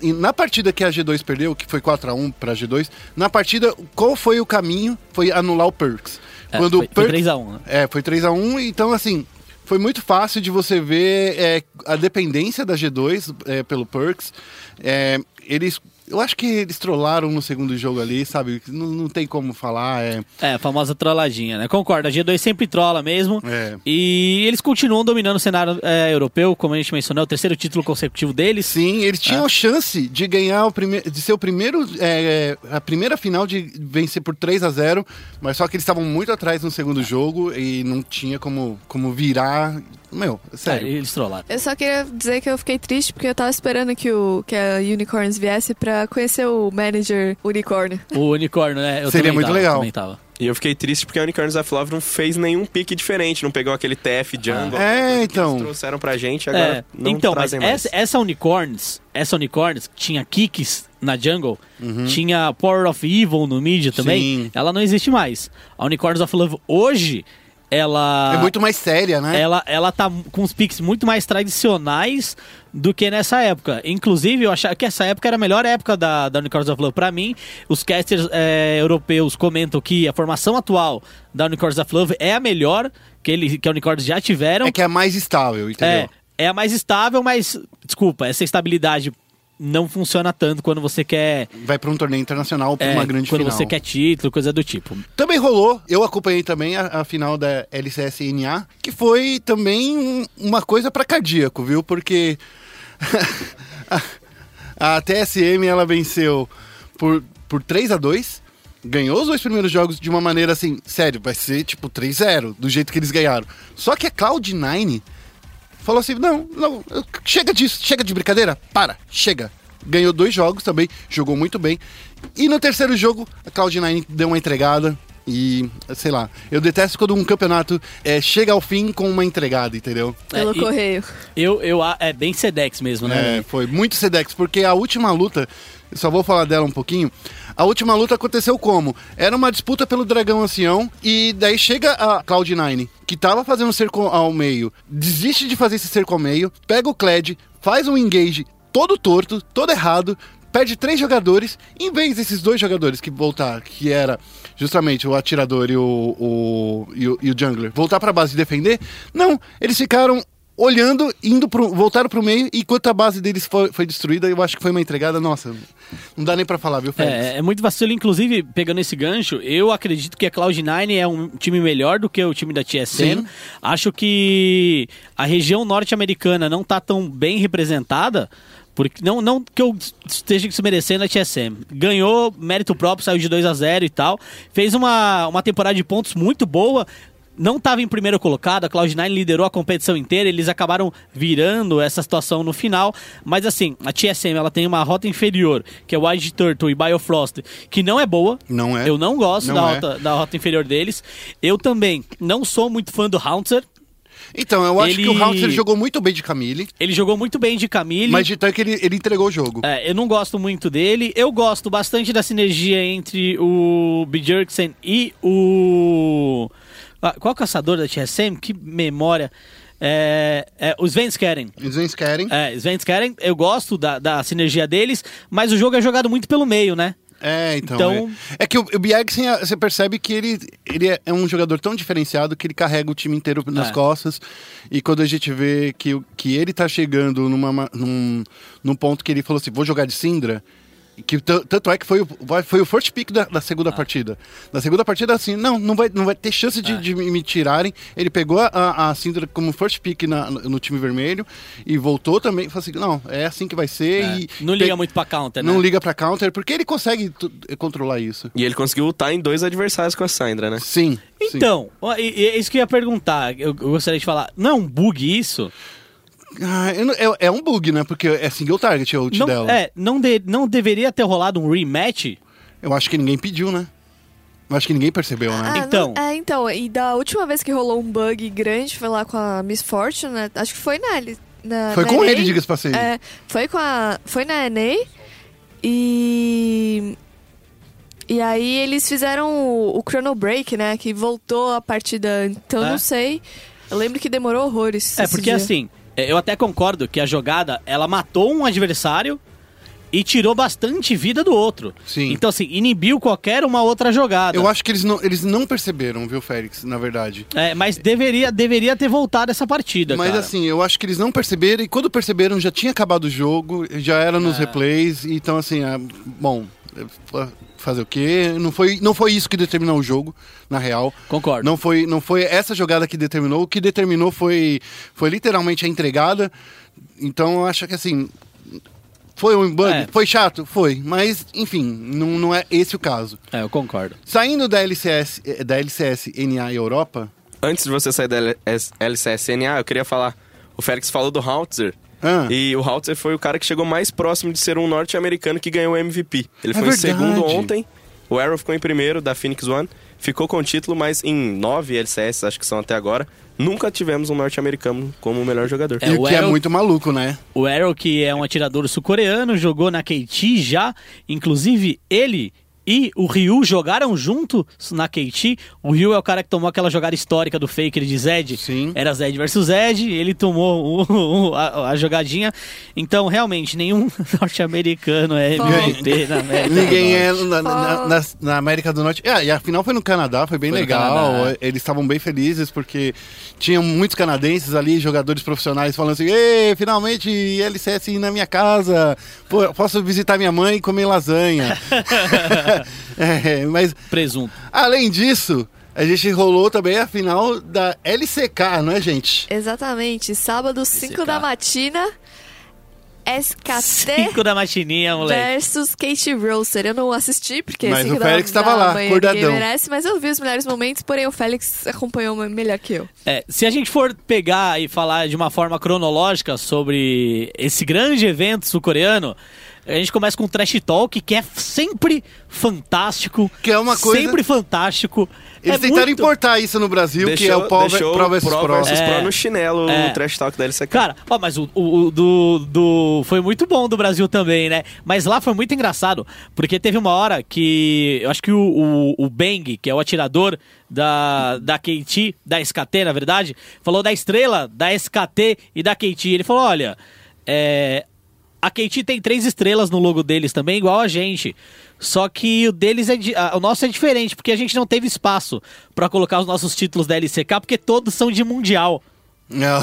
em- na partida que a G2 perdeu, que foi 4x1 pra G2, na partida, qual foi o caminho? Foi anular o perks. É, Quando foi, o foi perks- 3x1, né? É, foi 3x1, então assim, foi muito fácil de você ver é, a dependência da G2 é, pelo Perks. Eles. Eu acho que eles trollaram no segundo jogo ali, sabe? Não, não tem como falar. É, É, a famosa trolladinha, né? Concordo, a G2 sempre trola mesmo. É. E eles continuam dominando o cenário é, europeu, como a gente mencionou, é o terceiro título consecutivo deles. Sim, eles tinham É. chance de ganhar o primeiro, de ser o primeiro, é, a primeira final de vencer por 3 a 0 mas só que eles estavam muito atrás no segundo jogo e não tinha como, como virar. Meu, É, sério. eles trollaram. Eu só queria dizer que eu fiquei triste porque eu tava esperando que, o, que a Unicorns viesse pra conhecer o manager unicórnio. O unicórnio, né? Eu Seria muito tava, legal. Também tava. E eu fiquei triste porque a Unicorns of Love não fez nenhum pique diferente, não pegou aquele TF Jungle. É, que então. Eles trouxeram pra gente, agora É, não então, mas trazem mais. essa, essa Unicorns, essa Unicorns que tinha kicks na jungle, tinha Power of Evil no mid também, Uhum. Sim. ela não existe mais. A Unicorns of Love hoje, ela É muito mais séria, né? ela, ela tá com os picks muito mais tradicionais do que nessa época. Inclusive, eu achava que essa época era a melhor época da, da Unicorns of Love. Pra mim, os casters é, europeus comentam que a formação atual da Unicorns of Love é a melhor que, ele, que a Unicorns já tiveram. É que é a mais estável, entendeu? É, é a mais estável, mas, desculpa, essa estabilidade não funciona tanto quando você quer. Vai pra um torneio internacional, pra é, uma grande quando final. você quer título, coisa do tipo. Também rolou, eu acompanhei também a, a final da LCS-NA, que foi também um- uma coisa pra cardíaco, viu? Porque a, a TSM ela venceu por, por 3 a 2 ganhou os dois primeiros jogos de uma maneira assim, sério, vai ser tipo 3-0, do jeito que eles ganharam. Só que a Cloud9 falou assim: não, não, chega disso, chega de brincadeira, para, chega. Ganhou dois jogos também, jogou muito bem. E no terceiro jogo, a Cloud9 deu uma entregada. E, sei lá, eu detesto quando um campeonato é, chega ao fim com uma entregada, entendeu? Pelo e- correio. Eu, eu, a- é bem Sedex mesmo, né? É, foi muito Sedex, porque a última luta, só vou falar dela um pouquinho. A última luta aconteceu como? Era uma disputa pelo dragão ancião, e daí chega a Cloud9, que tava fazendo cerco ao meio, desiste de fazer esse cerco ao meio, pega o Kled, faz um engage todo torto, todo errado, perde três jogadores, em vez desses dois jogadores que voltar, que era justamente o atirador e o, o, e o, e o jungler, voltar pra base e defender, não, eles ficaram olhando, indo pro, voltaram pro meio, e enquanto a base deles foi, foi destruída, eu acho que foi uma entregada, nossa, não dá nem pra falar, viu, Félix? É, é muito vacilo, inclusive, pegando esse gancho, eu acredito que a Cloud9 é um time melhor do que o time da TSM. Sim. Acho que a região norte-americana não tá tão bem representada, porque não, não que eu esteja desmerecendo a TSM. Ganhou mérito próprio, saiu de 2 a 0 e tal. Fez uma, uma temporada de pontos muito boa. Não estava em primeiro colocado, a Cloud9 liderou a competição inteira, eles acabaram virando essa situação no final. Mas assim, a TSM ela tem uma rota inferior, que é Wild Turtle e Biofrost, que não é boa. Não é. Eu não gosto Não da, é. rota, da rota inferior deles. Eu também não sou muito fã do Haunter. Então, eu acho Ele- que o Haunter jogou muito bem de Camille, Ele jogou muito bem de Camille. mas de tanque ele, ele entregou o jogo. É, eu não gosto muito dele. Eu gosto bastante da sinergia entre o Björksen e o. Qual caçador da TSM? Que memória. É, é, os Svenskeren. Eles não querem. É, Svenskeren, eu gosto da, da sinergia deles, mas o jogo é jogado muito pelo meio, né? É, então. Então- É, É que o, o Bjergsen, você percebe que ele, ele é- um jogador tão diferenciado que ele carrega o time inteiro nas É. costas. E quando a gente vê que, que ele tá chegando numa, ma- num, num ponto que ele falou assim: vou jogar de Syndra. Que tanto é que foi o, foi o first pick da, da Ah. segunda partida. Na segunda partida, assim, não, não vai, não vai ter chance de, de me tirarem. Ele pegou a, a Syndra como first pick na- no time vermelho e voltou também. Falou assim: não, é assim que vai ser. É, E não pe- liga muito pra counter, né? Não liga pra counter, porque ele consegue controlar isso. E ele conseguiu lutar em dois adversários com a Syndra, né? Sim. sim. Então, e- e é isso que eu ia perguntar. Eu, eu gostaria de falar. Não é um bug isso? Ah, é, é um bug, né? Porque é single target o ult Não, dela. é, não, de- não deveria ter rolado um rematch? Eu acho que ninguém pediu, né? Eu acho que ninguém percebeu, né? Ah, Então. não- é, então, e da última vez que rolou um bug grande foi lá com a Miss Fortune, né? Acho que foi na, na Foi na com NA. ele, diga-se pra passagem. É, foi com a. Foi na NA e. E aí eles fizeram o, o Chrono Break, né? Que voltou a partida. Então É. não sei. Eu lembro que demorou horrores. É, porque dia. assim, é, eu até concordo que a jogada, ela matou um adversário e tirou bastante vida do outro. Sim. Então, assim, inibiu qualquer uma outra jogada. Eu acho que eles não, eles não perceberam, viu, Félix, na verdade. É, mas deveria, deveria ter voltado essa partida, Mas cara. assim, eu acho que eles não perceberam e quando perceberam já tinha acabado o jogo, já era É. nos replays, então assim, ah, bom, fazer o quê? Não foi, não foi isso que determinou o jogo, na real. Concordo. Não foi, não foi essa jogada que determinou, o que determinou foi, foi literalmente a entregada. Então eu acho que assim, foi um bug, É. foi chato, foi, mas enfim, não, não é esse o caso. É, eu concordo. Saindo da LCS, eh, da LCS NA Europa, Antes de você sair da LS LCSNA, eu queria falar. O Félix falou do Hautzer. Ah. E o Hautzer foi o cara que chegou mais próximo de ser um norte-americano que ganhou o MVP. Ele É foi em verdade. segundo ontem. O Arrow ficou em primeiro da Phoenix One. Ficou com o título, mas em nove LCS, acho que são até agora, nunca tivemos um norte-americano como o melhor jogador. É, e o o que é Arrow- muito maluco, né? O Arrow, que é um atirador sul-coreano, jogou na KT já. Inclusive, ele e o Ryu jogaram junto na KT. O Ryu é o cara que tomou aquela jogada histórica do Faker de Zed. Sim. Era Zed versus Zed. Ele tomou o- o- a, a jogadinha. Então, realmente, nenhum norte-americano é MVP na América. Ninguém do é Norte. na, na- na- na América do Norte. É, e a final foi no Canadá, foi bem Foi legal. Canadá, Eles estavam bem felizes porque tinham muitos canadenses ali, jogadores profissionais, falando assim: Ei, finalmente LCS na minha casa. Pô, posso visitar minha mãe e comer lasanha. É, mas Presunto. além disso, a gente rolou também a final da LCK, não é, gente? Exatamente. Sábado, 5 CK. da matina. SKT Cinco da machininha, moleque. versus Kate Roser. Eu não assisti, porque Mas 5 o Félix da tava lá, acordadão. merece, mas eu vi os melhores momentos, porém o Félix acompanhou melhor que eu. É, se a gente for pegar e falar de uma forma cronológica sobre esse grande evento sul-coreano, a gente começa com o Trash Talk, que é sempre fantástico. Que é uma coisa- Sempre fantástico. Eles é tentaram muito... importar isso no Brasil, que é o Pro, deixou Pro versus Pro Pro. versus É. Pro no chinelo, É. o trash talk da LCK. Cara, ó, mas o, o- o do, do. Foi muito bom do Brasil também, né? Mas lá foi muito engraçado, porque teve uma hora que. Eu acho que o, o, o Bang, que é o atirador da, da KT, da SKT, na verdade, falou da estrela da SKT e da KT. Ele falou: olha, é. A KT tem três estrelas no logo deles também, igual a gente. Só que o deles é o nosso é diferente, porque a gente não teve espaço pra colocar os nossos títulos da LCK, porque todos são de mundial. Não.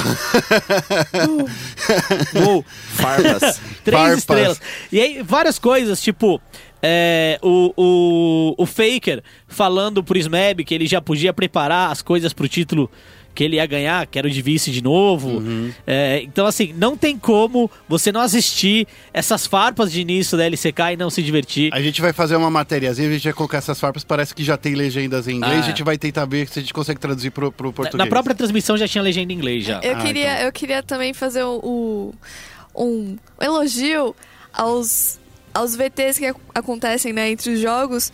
Uou. Farpas. Três Farpas. estrelas. E aí, várias coisas, tipo. é, o, o, o Faker falando pro Smeb que ele já podia preparar as coisas pro título que ele ia ganhar, que era o de vice de novo. Uhum. É, então, assim, não tem como você não assistir essas farpas de início da LCK e não se divertir. A gente vai fazer uma matériazinha, a gente vai colocar essas farpas, parece que já tem legendas em inglês, Ah. a gente vai tentar ver se a gente consegue traduzir pro, pro Na- português. Na própria transmissão já tinha legenda em inglês já. Eu, Ah, queria, então. eu queria também fazer o, o- um, elogio aos, aos VTs que ac- acontecem né, entre os jogos,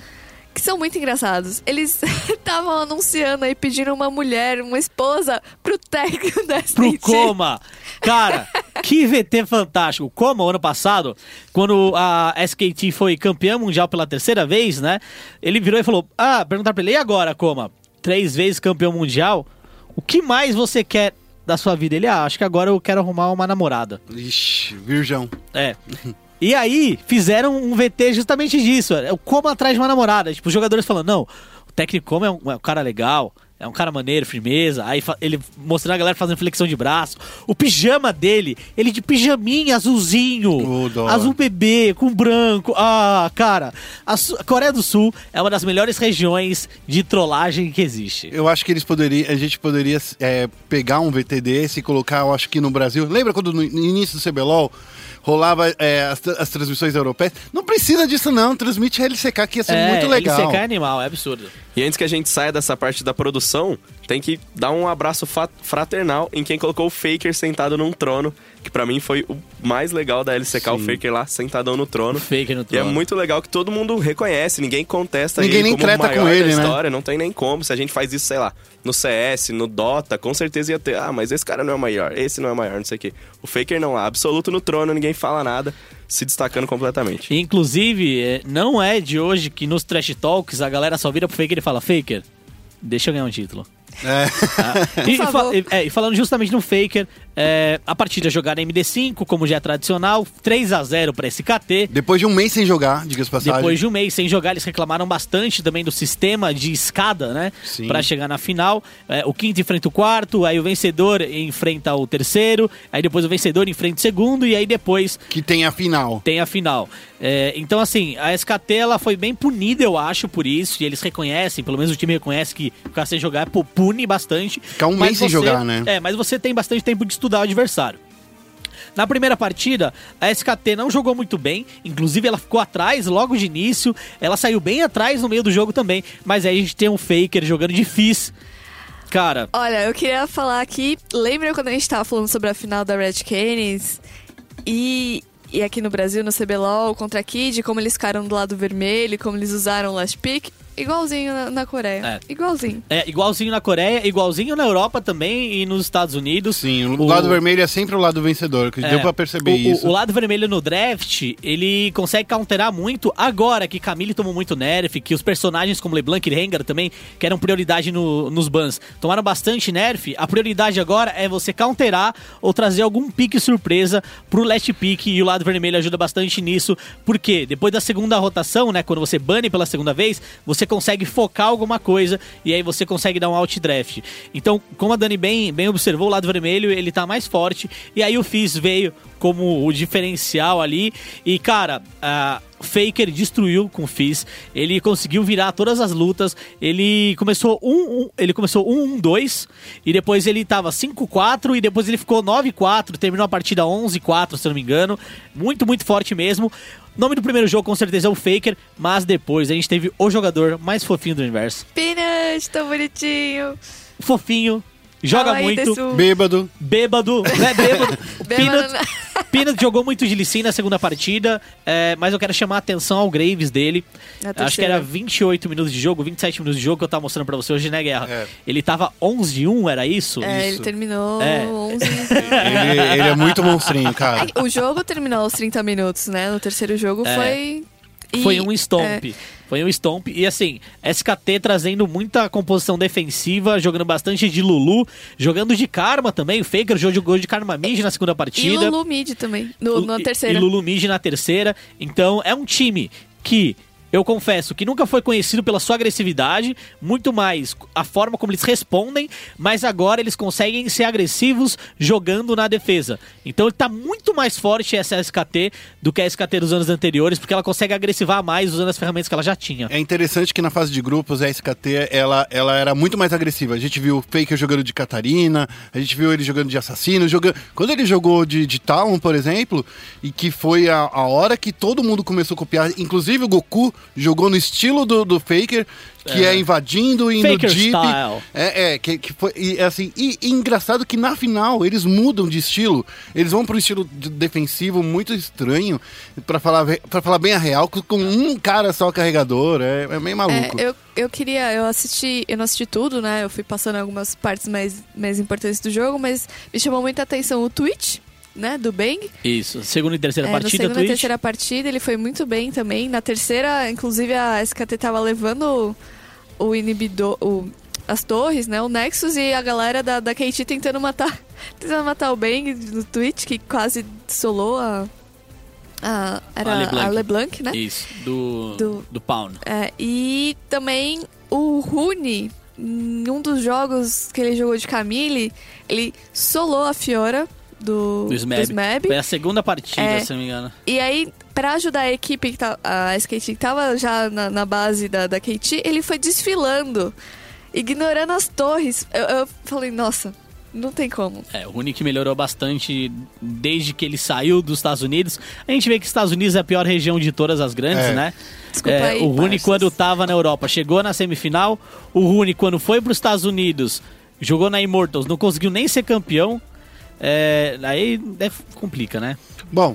que são muito engraçados. Eles estavam anunciando aí, pedindo uma mulher, uma esposa, pro técnico da pro SNT. Coma. Cara, que VT fantástico. O Coma, ano passado, quando a SKT foi campeã mundial pela terceira vez, né? Ele virou e falou: Ah, perguntar pra ele, e agora, Coma? Três vezes campeão mundial? O que mais você quer da sua vida? Ele, ah, acho que agora eu quero arrumar uma namorada. Ixi, virgão. É. E aí, fizeram um VT justamente disso. É o como atrás de uma namorada. Tipo, os jogadores falando, não, o técnico como é um, é um cara legal, é um cara maneiro, firmeza. Aí ele mostrando a galera fazendo flexão de braço. O pijama dele, ele de pijaminha azulzinho. Dó. azul bebê, com branco. Ah, cara. A, a Coreia do Sul é uma das melhores regiões de trollagem que existe. Eu acho que eles poderiam, a gente poderia é, pegar um VT desse e colocar, eu acho que no Brasil. Lembra quando no início do CBLOL rolava é, as, as transmissões europeias? Não precisa disso não, transmite LCK que ia ser é, muito legal. LCK é animal, é absurdo. E antes que a gente saia dessa parte da produção, tem que dar um abraço fraternal em quem colocou o Faker sentado num trono, que pra mim foi o mais legal da LCK, o Sim. Faker lá sentadão no trono. Faker no E é trono. muito legal que todo mundo reconhece, ninguém contesta Ninguém ele nem como o treta maior com ele, da né? história, não tem nem como. Se a gente faz isso, sei lá, no CS, no Dota, com certeza ia ter, ah, mas esse cara não é o maior, esse não é o maior, não sei o quê. O Faker não, lá, absoluto no trono, ninguém fala nada, se destacando completamente. Inclusive, é, não é de hoje que nos Trash Talks a galera só vira pro Faker e fala: Faker, deixa eu ganhar um título. É. Ah, e, e e- é, e falando justamente no Faker, é, a partida é jogada em MD5, como já é tradicional, 3 a 0 para SKT. Depois de um mês sem jogar, diga-se passagem. Depois de um mês sem jogar, eles reclamaram bastante também do sistema de escada, né? Sim. Pra chegar na final. É, o quinto enfrenta o quarto, aí o vencedor enfrenta o terceiro, aí depois o vencedor enfrenta o segundo, e aí depois Que tem a final. tem a final. É, então, assim, a SKT ela foi bem punida, eu acho, por isso. E eles reconhecem, pelo menos o time reconhece que ficar sem jogar pô, pune bastante. Ficar um Mas mês sem você- jogar, né? É, mas você tem bastante tempo de estudar o adversário. Na primeira partida, a SKT não jogou muito bem, inclusive ela ficou atrás logo de início, ela saiu bem atrás no meio do jogo também, mas aí a gente tem um Faker jogando de Fizz. Cara, Olha, eu queria falar aqui. Lembra quando a gente tava falando sobre a final da Red Canids? E, e aqui no Brasil, no CBLOL, contra a Kid, como eles ficaram do lado vermelho, como eles usaram o Last Pick? Igualzinho na, na Coreia. É. Igualzinho. é igualzinho na Coreia, igualzinho na Europa também e nos Estados Unidos. Sim, o lado vermelho é sempre o lado vencedor, que É, deu pra perceber o, o- isso. O, lado vermelho no draft, ele consegue counterar muito agora que Camille tomou muito nerf, que os personagens como LeBlanc e Rengar também, que eram prioridade no- nos bans, tomaram bastante nerf. A prioridade agora é você counterar ou trazer algum pique surpresa pro last pick e o lado vermelho ajuda bastante nisso, porque depois da segunda rotação, né, quando você bane pela segunda vez, você consegue focar alguma coisa e aí você consegue dar um out draft. Então, como a Dani bem, bem observou, o lado vermelho ele tá mais forte e aí o Fizz veio como o diferencial ali e cara, a Faker destruiu com o Fizz, ele conseguiu virar todas as lutas, ele começou 1 um, ele começou 1 1 2 e depois ele tava 5 4 e depois ele ficou 9 4, terminou a partida 11 4, se eu não me engano. Muito muito forte mesmo. O nome do primeiro jogo com certeza é o Faker, mas depois a gente teve o jogador mais fofinho do universo. Peanut, tão bonitinho. Fofinho, joga Fala aí, muito, Tessu. Bêbado. bêbado, né? Bêbado. Peanut, Peanut jogou muito de Lee na segunda partida, é, mas eu quero chamar a atenção ao Graves dele. Acho que era 28 minutos de jogo, 27 minutos de jogo que eu tava mostrando pra você hoje, né, Guerra? É. Ele tava 11 de 1, era isso? É, Isso. ele terminou É. 11. Ele, ele é muito monstrinho, cara. o jogo terminou aos 30 minutos, né? No terceiro jogo É. foi. e- Foi um stomp. é. Foi um stomp. E assim, SKT trazendo muita composição defensiva, jogando bastante de Lulu, jogando de Karma também. O Faker jogou de Karma Mid na segunda E partida. Lulu Mid também, no, na E- terceira. E Lulu Mid na terceira. Então é um time que. Eu confesso que nunca foi conhecido pela sua agressividade, muito mais a forma como eles respondem, mas agora eles conseguem ser agressivos jogando na defesa. Então ele tá muito mais forte essa SKT do que a SKT dos anos anteriores, porque ela consegue agressivar mais usando as ferramentas que ela já tinha. É interessante que na fase de grupos a SKT ela, ela era muito mais agressiva. A gente viu o Faker jogando de Catarina, a gente viu ele jogando de assassino, jogando. Quando ele jogou de, de Talon, por exemplo, e que foi a, a hora que todo mundo começou a copiar, inclusive o Goku jogou no estilo do, do Faker, que é, invadindo, indo Faker deep. style. É, é, que, que foi, e, assim, e, e engraçado que na final eles mudam de estilo. Eles vão para um estilo de- defensivo muito estranho, para falar, pra falar bem a real, com, com um cara só carregador. É, é meio maluco. É, eu, eu queria, eu assisti, eu não assisti tudo, né? Eu fui passando algumas partes mais, mais importantes do jogo, mas me chamou muita atenção o Twitch, né? Do Bang. Isso, segunda e terceira É, na partida, segunda e terceira partida ele foi muito bem também. Na terceira, inclusive, a SKT tava levando o, inibidor, o, as torres, né? O Nexus e a galera da, da KT tentando matar, tentando matar o Bang no Twitch, que quase solou a. a era A a LeBlanc. LeBlanc, né? Isso, do, Do- do Pound. É, e também o Rune, em um dos jogos que ele jogou de Camille, ele solou a Fiora do, Do Smeb. do Smeb. Foi a segunda partida, É. se não me engano. E aí, pra ajudar a equipe, que tá, a SKT que tava já na, na base da, da KT, ele foi desfilando, ignorando as torres. Eu, eu falei, nossa, não tem como. É, o Rune que melhorou bastante desde que ele saiu dos Estados Unidos. A gente vê que os Estados Unidos é a pior região de todas as grandes, É. né? Desculpa É, aí, o Rune, quando tava na Europa, chegou na semifinal. O Rune, quando foi para os Estados Unidos, jogou na Immortals, não conseguiu nem ser campeão. É, aí é, complica, né? Bom,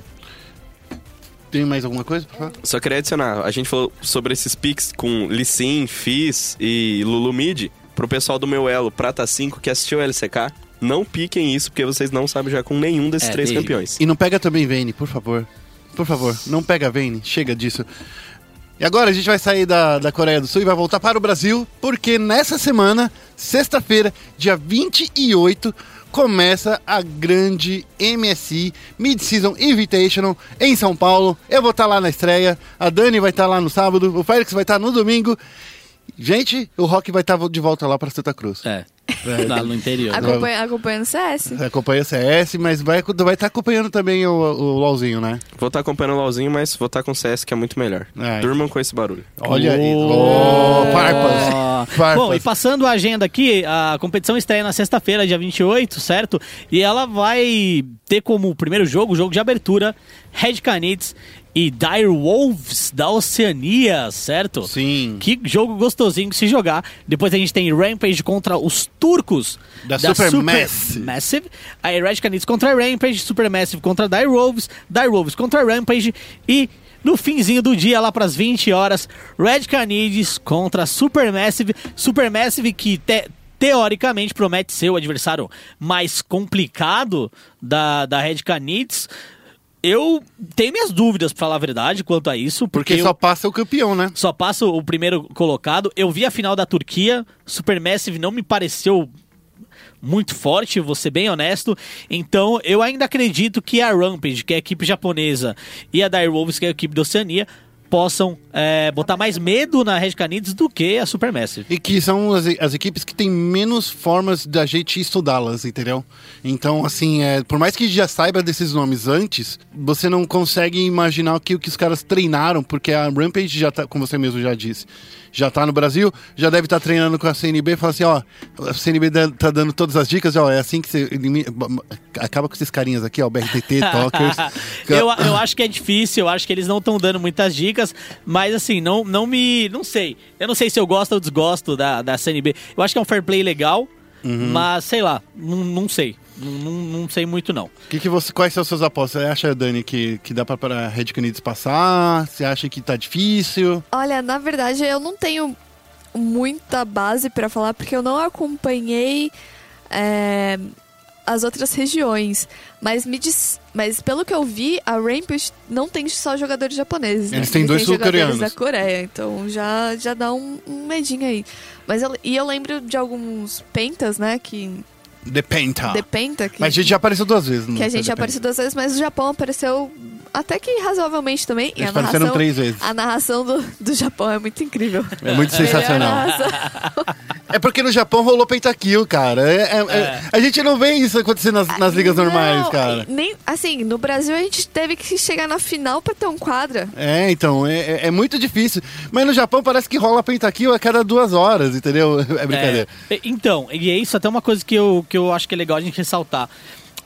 tem mais alguma coisa pra falar? Só queria adicionar, a gente falou sobre esses picks com Lissin, Fizz e Lulu Mid. Pro pessoal do meu elo, Prata 5, que assistiu o LCK, não piquem isso, porque vocês não sabem já com nenhum desses É, três campeões. E não pega também Vayne, por favor. Por favor, não pega Vayne. Chega disso. E agora a gente vai sair da, da Coreia do Sul e vai voltar para o Brasil, porque nessa semana, sexta-feira, dia 28, começa a grande MSI Mid-Season Invitational em São Paulo. Eu vou estar lá na estreia, a Dani vai estar lá no sábado, o Félix vai estar no domingo. Gente, o Rock vai estar de volta lá para Santa Cruz. É, lá no interior. Acompanha, acompanhando o CS. Acompanha o CS, mas vai estar vai tá acompanhando também o, o LOLzinho, né? Vou estar acompanhando o LoLzinho, mas vou estar com o CS, que é muito melhor. É. Durmam com esse barulho. Olha aí. Oh, farpas. Farpas. Bom, e passando a agenda aqui, a competição estreia na sexta-feira, dia 28, certo? E ela vai ter como primeiro jogo, o jogo de abertura, Red Canids e Dire Wolves da Oceania, certo? Sim. Que jogo gostosinho de se jogar. Depois a gente tem Rampage contra os turcos Da Supermassive. Massive. Aí Red Canids contra Rampage, Supermassive contra Dire Wolves, Dire Wolves contra Rampage e no finzinho do dia, lá pras 20 horas, Red Canids contra Supermassive. Supermassive que te- teoricamente promete ser o adversário mais complicado da, da Red Canids. Eu tenho minhas dúvidas, pra falar a verdade, quanto a isso, porque, Porque eu- só passa o campeão, né? só passa o primeiro colocado. Eu vi a final da Turquia, Supermassive não me pareceu muito forte, vou ser bem honesto. Então, eu ainda acredito que a Rampage, que é a equipe japonesa, e a Dire Wolves, que é a equipe da Oceania, possam é, botar mais medo na Red Canids do que a Supermassive. E que são as, as equipes que têm menos formas da gente estudá-las, entendeu? Então, assim, é, por mais que já saiba desses nomes antes, você não consegue imaginar o que, que os caras treinaram, porque a Rampage já tá, como você mesmo já disse, já tá no Brasil, já deve estar treinando com a CNB fala assim, ó, a CNB tá dando todas as dicas, ó, é assim que você elimina, acaba com esses carinhas aqui, ó, BRTT, Talkers. eu, eu acho que é difícil, eu acho que eles não estão dando muitas dicas, mas assim, não, não me. Não sei. Eu não sei se eu gosto ou desgosto da, da CNB. Eu acho que é um fair play legal, Uhum. mas sei lá, não, não sei. Não, não, sei muito, não. Que que você, quais são as suas apostas? Você acha, Dani, que, que dá pra, pra Red Canids passar? Você acha que tá difícil? Olha, na verdade, eu não tenho muita base pra falar, porque eu não acompanhei é, as outras regiões. Mas me diz, mas pelo que eu vi, a Rampage não tem só jogadores japoneses. né? Eles têm dois jogadores sul-coreanos. da Coreia, então já, já dá um, um medinho aí. Mas eu, e eu lembro de alguns pentas, né, que... The Penta. The Penta, que, Mas a gente já apareceu duas vezes. que a gente já apareceu duas vezes, mas o Japão apareceu até que razoavelmente também. E Eles a apareceram narração, três vezes. a narração do, do Japão é muito incrível. É muito sensacional. É porque no Japão rolou pentakill, cara. É- é- é- a gente não vê isso acontecer nas, nas ligas normais, Não, cara. e Nem, assim, no Brasil a gente teve que chegar na final pra ter um quadra. É, então, é, é- é muito difícil. Mas no Japão parece que rola pentakill a cada duas horas, entendeu? É brincadeira. É, então, e é isso até uma coisa que eu, que eu acho que é legal a gente ressaltar.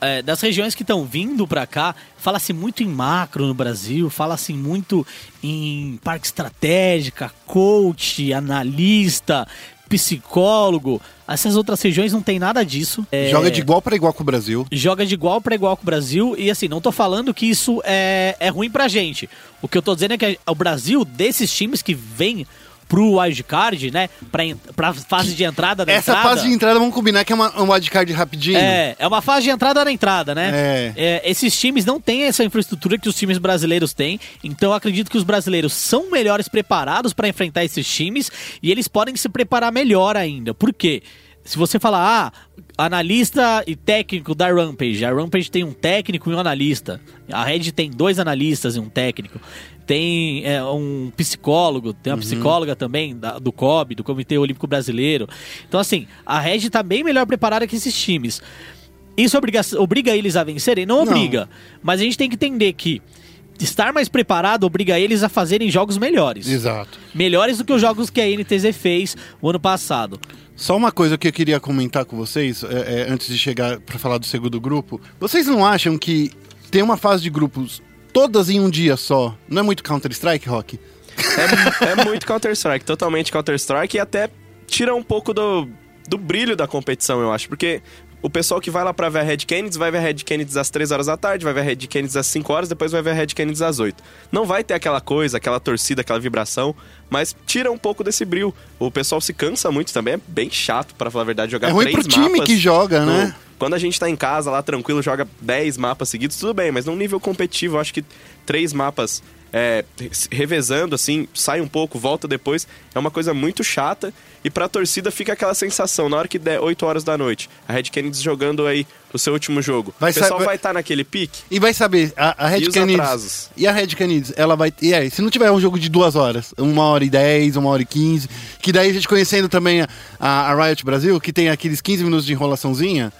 É, das regiões que estão vindo pra cá, fala-se muito em macro no Brasil, fala-se muito em parque estratégica, coach, analista, psicólogo. Essas outras regiões não tem nada disso. É, Joga de igual para igual com o Brasil. joga de igual para igual com o Brasil. E assim, não tô falando que isso é, é ruim pra gente. O que eu tô dizendo é que o Brasil, desses times que vem pro wildcard, né? Pra, pra fase de entrada da Essa entrada. fase de entrada, vamos combinar que é uma, um wildcard rapidinho. É, é uma fase de entrada na entrada, né? É. É, esses times não têm essa infraestrutura que os times brasileiros têm, então eu acredito que os brasileiros são melhores preparados para enfrentar esses times e eles podem se preparar melhor ainda. Por quê? Se você falar, ah, analista e técnico da Rampage, a Rampage tem um técnico e um analista, a Red tem dois analistas e um técnico, tem é, um psicólogo, tem uma psicóloga também da- do COB, do Comitê Olímpico Brasileiro. Então, assim, a Red tá bem melhor preparada que esses times. Isso obriga, obriga eles a vencerem? Não Não. obriga. Mas a gente tem que entender que estar mais preparado obriga eles a fazerem jogos melhores. Exato. Melhores do que os jogos que a NTZ fez o ano passado. Só uma coisa que eu queria comentar com vocês, é, é, antes de chegar para falar do segundo grupo. Vocês não acham que ter uma fase de grupos todas em um dia só, não é muito Counter-Strike, Rock? É, é muito Counter-Strike, totalmente Counter-Strike e até tira um pouco do, do brilho da competição, eu acho. Porque o pessoal que vai lá pra ver a Red Kennedy vai ver a Red Kennedy às 3 horas da tarde, vai ver a Red Kennedy às 5 horas, depois vai ver a Red Kennedy às 8. Não vai ter aquela coisa, aquela torcida, aquela vibração, mas tira um pouco desse brilho. O pessoal se cansa muito também, é bem chato, para falar a verdade, jogar É ruim três pro time que joga, no- né? Quando a gente tá em casa lá tranquilo, joga 10 mapas seguidos, tudo bem, mas num nível competitivo, acho que três mapas é, revezando, assim, sai um pouco, volta depois, é uma coisa muito chata. E pra torcida fica aquela sensação, na hora que der 8 horas da noite, a Red Kennedy jogando aí o seu último jogo. Vai o pessoal vai- estar naquele pique. E vai saber, a, a Red E Canids. E a Red Canids, ela vai. E aí, se não tiver um jogo de duas horas, uma hora e dez, uma hora e quinze, que daí a gente conhecendo também a, a, a Riot Brasil, que tem aqueles 15 minutos de enrolaçãozinha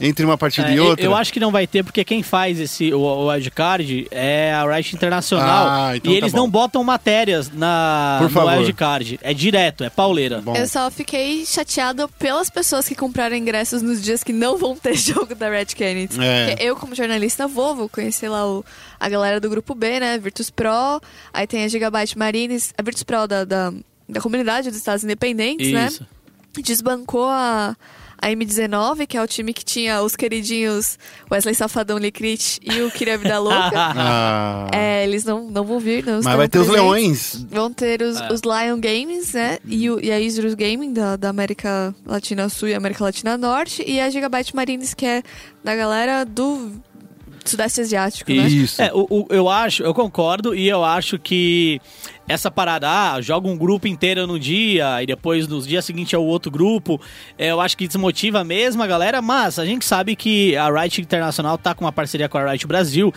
entre uma partida É, e eu- outra. Eu acho que não vai ter, porque quem faz esse, o, o wildcard é a Riot Internacional. Ah, então e tá eles bom. não botam matérias na, Por no favor. wildcard. É direto, é pauleira. Bom. Eu só fiquei chateada pelas pessoas que compraram ingressos nos dias que não vão ter jogo da Red Kennedy. É. Eu, como jornalista, vou, vou conhecer lá o, a galera do grupo B, né? Virtus Pro, aí tem a Gigabyte Marines, a Virtus Pro da, da, da comunidade dos Estados Independentes, né? Isso. Desbancou a, a M19, que é o time que tinha os queridinhos Wesley Safadão Licrit e o Queria Vida Louca. Ah, é, eles não, não vão vir, não mas vai ter os presentes. leões. Vão ter os, É. os Lion Games, né? E, o, e a Isurus Gaming, da, da América Latina Sul e América Latina Norte. E a Gigabyte Marines, que é da galera do Sudeste Asiático, né? Isso. É, o, o- eu acho, eu concordo e eu acho que essa parada, ah, joga um grupo inteiro no dia e depois nos dias seguintes é o outro grupo, é, eu acho que desmotiva mesmo a galera, mas a gente sabe que a Riot Internacional tá com uma parceria com a Riot Brasil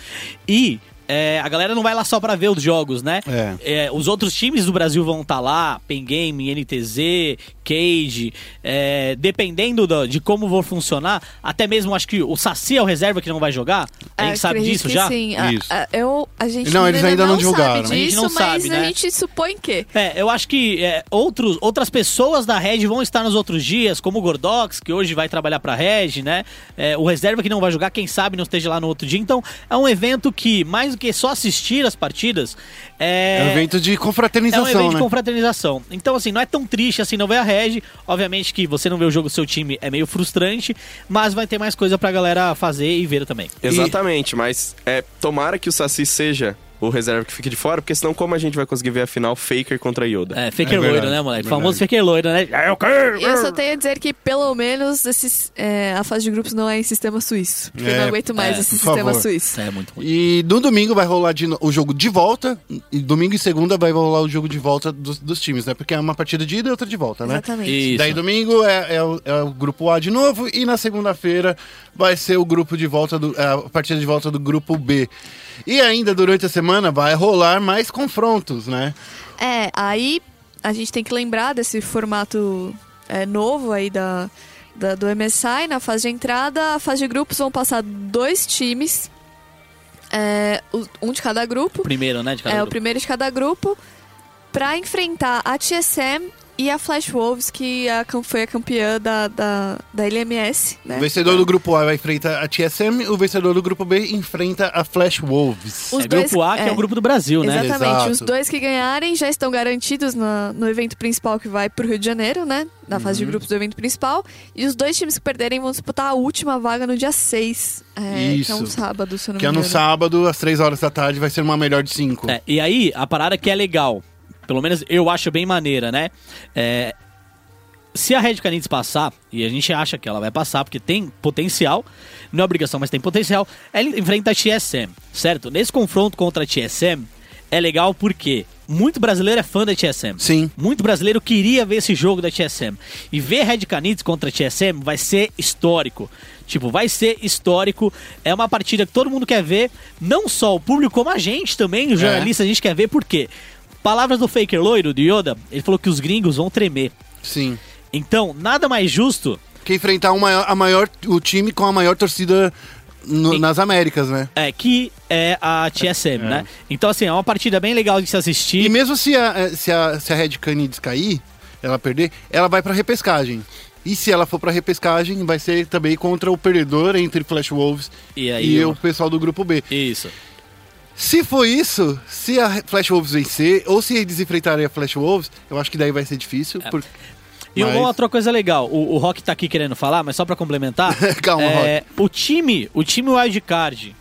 e é, a galera não vai lá só pra ver os jogos, né? É. É, os outros times do Brasil vão estar lá, Pen Game, NTZ, Cage, é, dependendo do- de como vão funcionar, até mesmo acho que o Saci é o reserva que não vai jogar, a gente É, sabe disso que já? Sim. A- Isso. a- eu, a gente Não, eles ainda não divulgaram. sabe A gente disso, não mas sabe, né? a gente supõe que. É, eu acho que é, outros, outras pessoas da Red vão estar nos outros dias, como o Gordox, que hoje vai trabalhar pra Red, né? É, o reserva que não vai jogar, quem sabe não esteja lá no outro dia. Então, é um evento que, mais do que só assistir as partidas, é, É um evento de é um confraternização, evento né? de confraternização. Então, assim, não é tão triste assim não ver a Red. Obviamente que você não vê o jogo do seu time é meio frustrante, mas vai ter mais coisa pra galera fazer e ver também. Exatamente, mas é, tomara que o Saci seja o reserva que fique de fora, porque senão como a gente vai conseguir ver a final Faker contra Yoda? É, Faker É verdade, loiro, né, moleque? é Famoso verdade. Faker loiro, né? É? Eu só tenho a dizer que, pelo menos, esses, é, a fase de grupos não é em sistema suíço. Porque É, eu não aguento mais é, esse sistema favor. suíço. É muito ruim. E no domingo vai rolar de o jogo de volta. E domingo e segunda vai rolar o jogo de volta dos, dos times, né? Porque é uma partida de ida e outra de volta, né? Exatamente. Isso. Daí domingo é, é o, é o grupo A de novo e na segunda-feira vai ser o grupo de volta do é, a partida de volta do grupo B. E ainda durante a semana vai rolar mais confrontos, né? É, aí a gente tem que lembrar desse formato é, novo aí da, da- do MSI. Na fase de entrada, a fase de grupos vão passar dois times, é, o- um de cada grupo. Primeiro, né? De cada É, o grupo. primeiro de cada grupo, pra enfrentar a TSM e a Flash Wolves, que a cam- foi a campeã da, da, da LMS, né? O vencedor do grupo A vai enfrentar a TSM, o vencedor do grupo B enfrenta a Flash Wolves. Os é grupo A, que é. é. o grupo do Brasil, né? Exatamente. Exato. Os dois que ganharem já estão garantidos na- no evento principal que vai pro Rio de Janeiro, né? Na fase Uhum. de grupos do evento principal. E os dois times que perderem vão disputar a última vaga no dia 6. É, Que é um Isso. sábado, se eu não Que é me no engano. sábado, às 3 horas da tarde, vai ser uma melhor de 5. É, e aí, a parada que é legal, pelo menos eu acho bem maneira, né? É, se a Red Canids passar, e a gente acha que ela vai passar, porque tem potencial, não é obrigação, mas tem potencial, ela enfrenta a TSM, certo? Nesse confronto contra a TSM, é legal porque muito brasileiro é fã da TSM. Sim. Muito brasileiro queria ver esse jogo da TSM. E ver Red Canids contra a TSM vai ser histórico. Tipo, vai ser histórico. É uma partida que todo mundo quer ver. Não só o público, como a gente também, os É. jornalistas, a gente quer ver. Por quê? Palavras do Faker Loiro, do Yoda, ele falou que os gringos vão tremer. Sim. Então, nada mais justo Que enfrentar o maior, a maior, o time com a maior torcida no- E- nas Américas, né? é que é a TSM, né? Então, assim, é uma partida bem legal de se assistir. E mesmo se a, eh, se a, se a Red Canids cair, ela perder, ela vai pra repescagem. E se ela for pra repescagem, vai ser também contra o perdedor entre Flash Wolves E aí, e o pessoal do grupo B. Isso. Se for isso, se a Flash Wolves vencer, ou se eles enfrentarem a Flash Wolves, eu acho que daí vai ser difícil. por- E Mas- uma outra coisa legal, o, o Rock tá aqui querendo falar, mas só pra complementar. Calma, é, O time, o time wildcard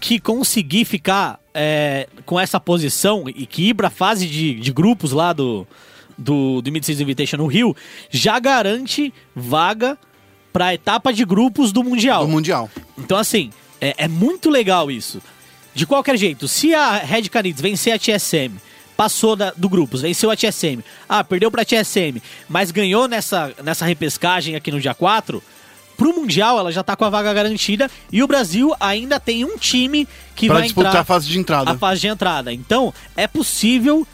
que conseguir ficar é, com essa posição e que ir pra fase de, de grupos lá do, do, do Mid-Season Invitation no Rio, já garante vaga pra etapa de grupos do Mundial. do Mundial. Então, assim, é, é muito legal isso. De qualquer jeito, se a Red Canids vencer a TSM, passou da- do grupos, venceu a TSM, ah, perdeu pra TSM, mas ganhou nessa, nessa repescagem aqui no dia 4, pro Mundial ela já tá com a vaga garantida e o Brasil ainda tem um time que Pra vai disputar entrar a fase de entrada. a fase de entrada. Então, é possível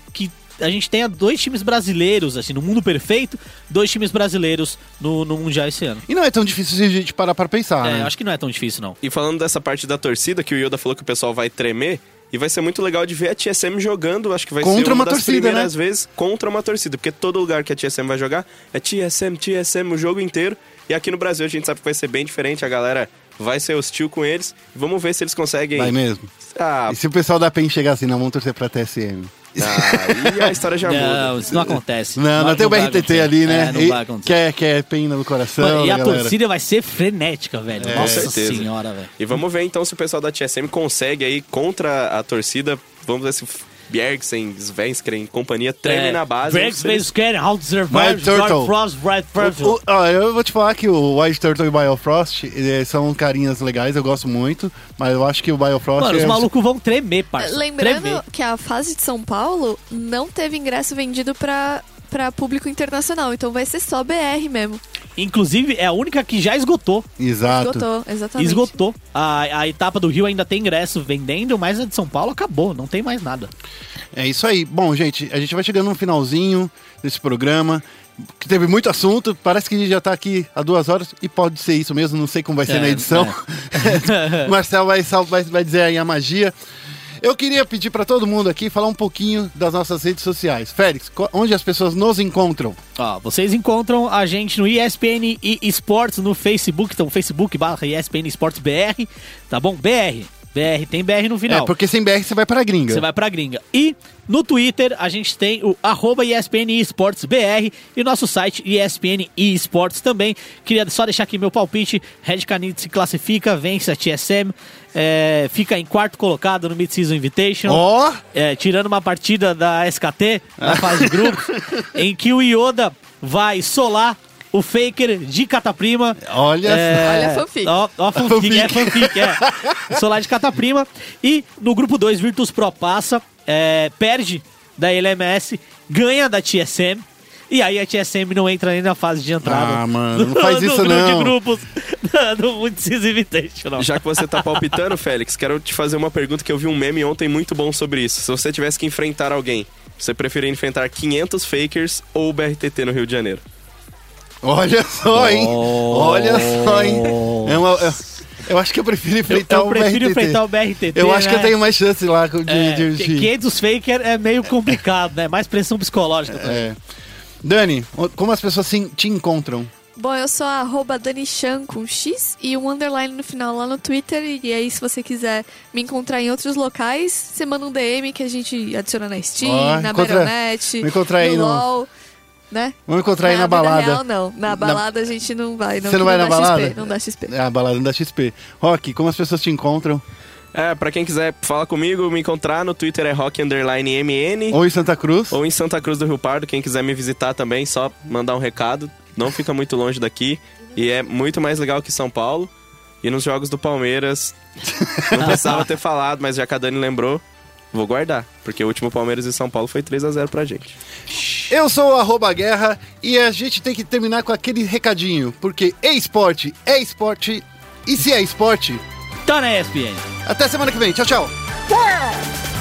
a gente tenha dois times brasileiros, assim, no mundo perfeito, dois times brasileiros no, no Mundial esse ano. E não é tão difícil se a gente parar pra pensar, É, né? acho que não é tão difícil, não. E falando dessa parte da torcida, que o Yoda falou que o pessoal vai tremer, e vai ser muito legal de ver a TSM jogando, acho que vai Contra ser uma, uma das torcida, primeiras né? vezes contra uma torcida, porque todo lugar que a TSM vai jogar é TSM, TSM o jogo inteiro, e aqui no Brasil a gente sabe que vai ser bem diferente, a galera vai ser hostil com eles, vamos ver se eles conseguem... Vai mesmo. Ah, E se o pessoal da PEN chegar assim, não, vamos torcer pra TSM. Aí a história já Não, muda. isso não acontece. Não, não, tem o BRTT ali, né? É, não E vai acontecer. que, é, que é pena no coração. Mano, e da a galera. torcida vai ser frenética, velho. É. Nossa Com certeza. senhora, velho. E vamos ver então se o pessoal da TSM consegue aí contra a torcida, vamos ver se Bjergsen, Svenskeren e companhia tremem É, na base. Base, Scan, How to Survive, Turtle. Dark Frost, Bright First. O- ó, eu vou te falar que o Wild Turtle e o Biofrost eh, são carinhas legais, eu gosto muito, mas eu acho que o Biofrost Mano, os é- malucos vão tremer, parça. Lembrando Tremer. que a fase de São Paulo não teve ingresso vendido pra, pra público internacional, então vai ser só BR mesmo. Inclusive, é a única que já esgotou. Exato. Esgotou, exatamente. Esgotou. A, a etapa do Rio ainda tem ingresso vendendo, mas a de São Paulo acabou. Não tem mais nada. É isso aí. Bom, gente, a gente vai chegando no finalzinho desse programa. Que teve muito assunto, parece que a gente já tá aqui há duas horas, e pode ser isso mesmo, não sei como vai ser É, na edição. Marcel vai, vai, vai dizer aí a magia. Eu queria pedir pra todo mundo aqui falar um pouquinho das nossas redes sociais. Félix, onde as pessoas nos encontram? Ó, vocês encontram a gente no ESPN e Esportes no Facebook, então Facebook barra ESPN Esportes BR, tá bom? BR. BR, tem BR no final. É, porque sem BR você vai pra gringa. Você vai pra gringa. E no Twitter a gente tem o arroba ESPN Esportes BR e nosso site ESPN Esportes também. Queria só deixar aqui meu palpite. Red Canid se classifica, vence a TSM, é, fica em quarto colocado no Mid-Season Invitation. Ó! É, tirando uma partida da SKT na fase de grupos, em que o Yoda vai solar o Faker de Cataprima. Olha É, Olha a fanfic. Ó, ó a fanfic, é fanfic, é. Solar de Cataprima. E no grupo 2, Virtus Pro passa, é, perde da LMS, ganha da TSM. E aí a TSM não entra nem na fase de entrada. Ah, mano, não faz isso não. do Invitational. Já que você tá palpitando, Félix, quero te fazer uma pergunta que eu vi um meme ontem muito bom sobre isso. Se você tivesse que enfrentar alguém, você preferia enfrentar 500 fakers ou o BRTT no Rio de Janeiro? Olha só, hein? Oh. Olha só, hein? É uma- eu, eu acho que eu prefiro Eu, enfrentar eu o prefiro BRTT. enfrentar o BRTT. Eu acho que eu né? tenho mais chance lá de... É, de- de- 500 faker é meio complicado, né? Mais pressão psicológica. também. É. Dani, o- como as pessoas se- te encontram? Bom, eu sou a arroba DaniChan com X e um underline no final lá no Twitter. E aí, se você quiser me encontrar em outros locais, você manda um DM que a gente adiciona na Steam, Ó, na encontra- Battle.net, me encontrar aí no no- LOL, né? Vamos encontrar aí na, balada. Real, não. Na balada a gente não vai. Não, Você não vai na dá balada? XP, não dá XP. É a balada da XP. Rock, como as pessoas te encontram? É, pra quem quiser falar comigo, me encontrar no Twitter é rock underline MN. Ou em Santa Cruz? Ou em Santa Cruz do Rio Pardo. Quem quiser me visitar também, só mandar um recado. Não fica muito longe daqui. E é muito mais legal que São Paulo. E nos jogos do Palmeiras, não precisava ter falado, mas já que a Dani lembrou, vou guardar. Porque o último Palmeiras e São Paulo foi 3 a 0 pra gente. Eu sou o arroba guerra e a gente tem que terminar com aquele recadinho, porque é esporte, é esporte, e se é esporte, Tá na ESPN. até semana que vem. Tchau, tchau. World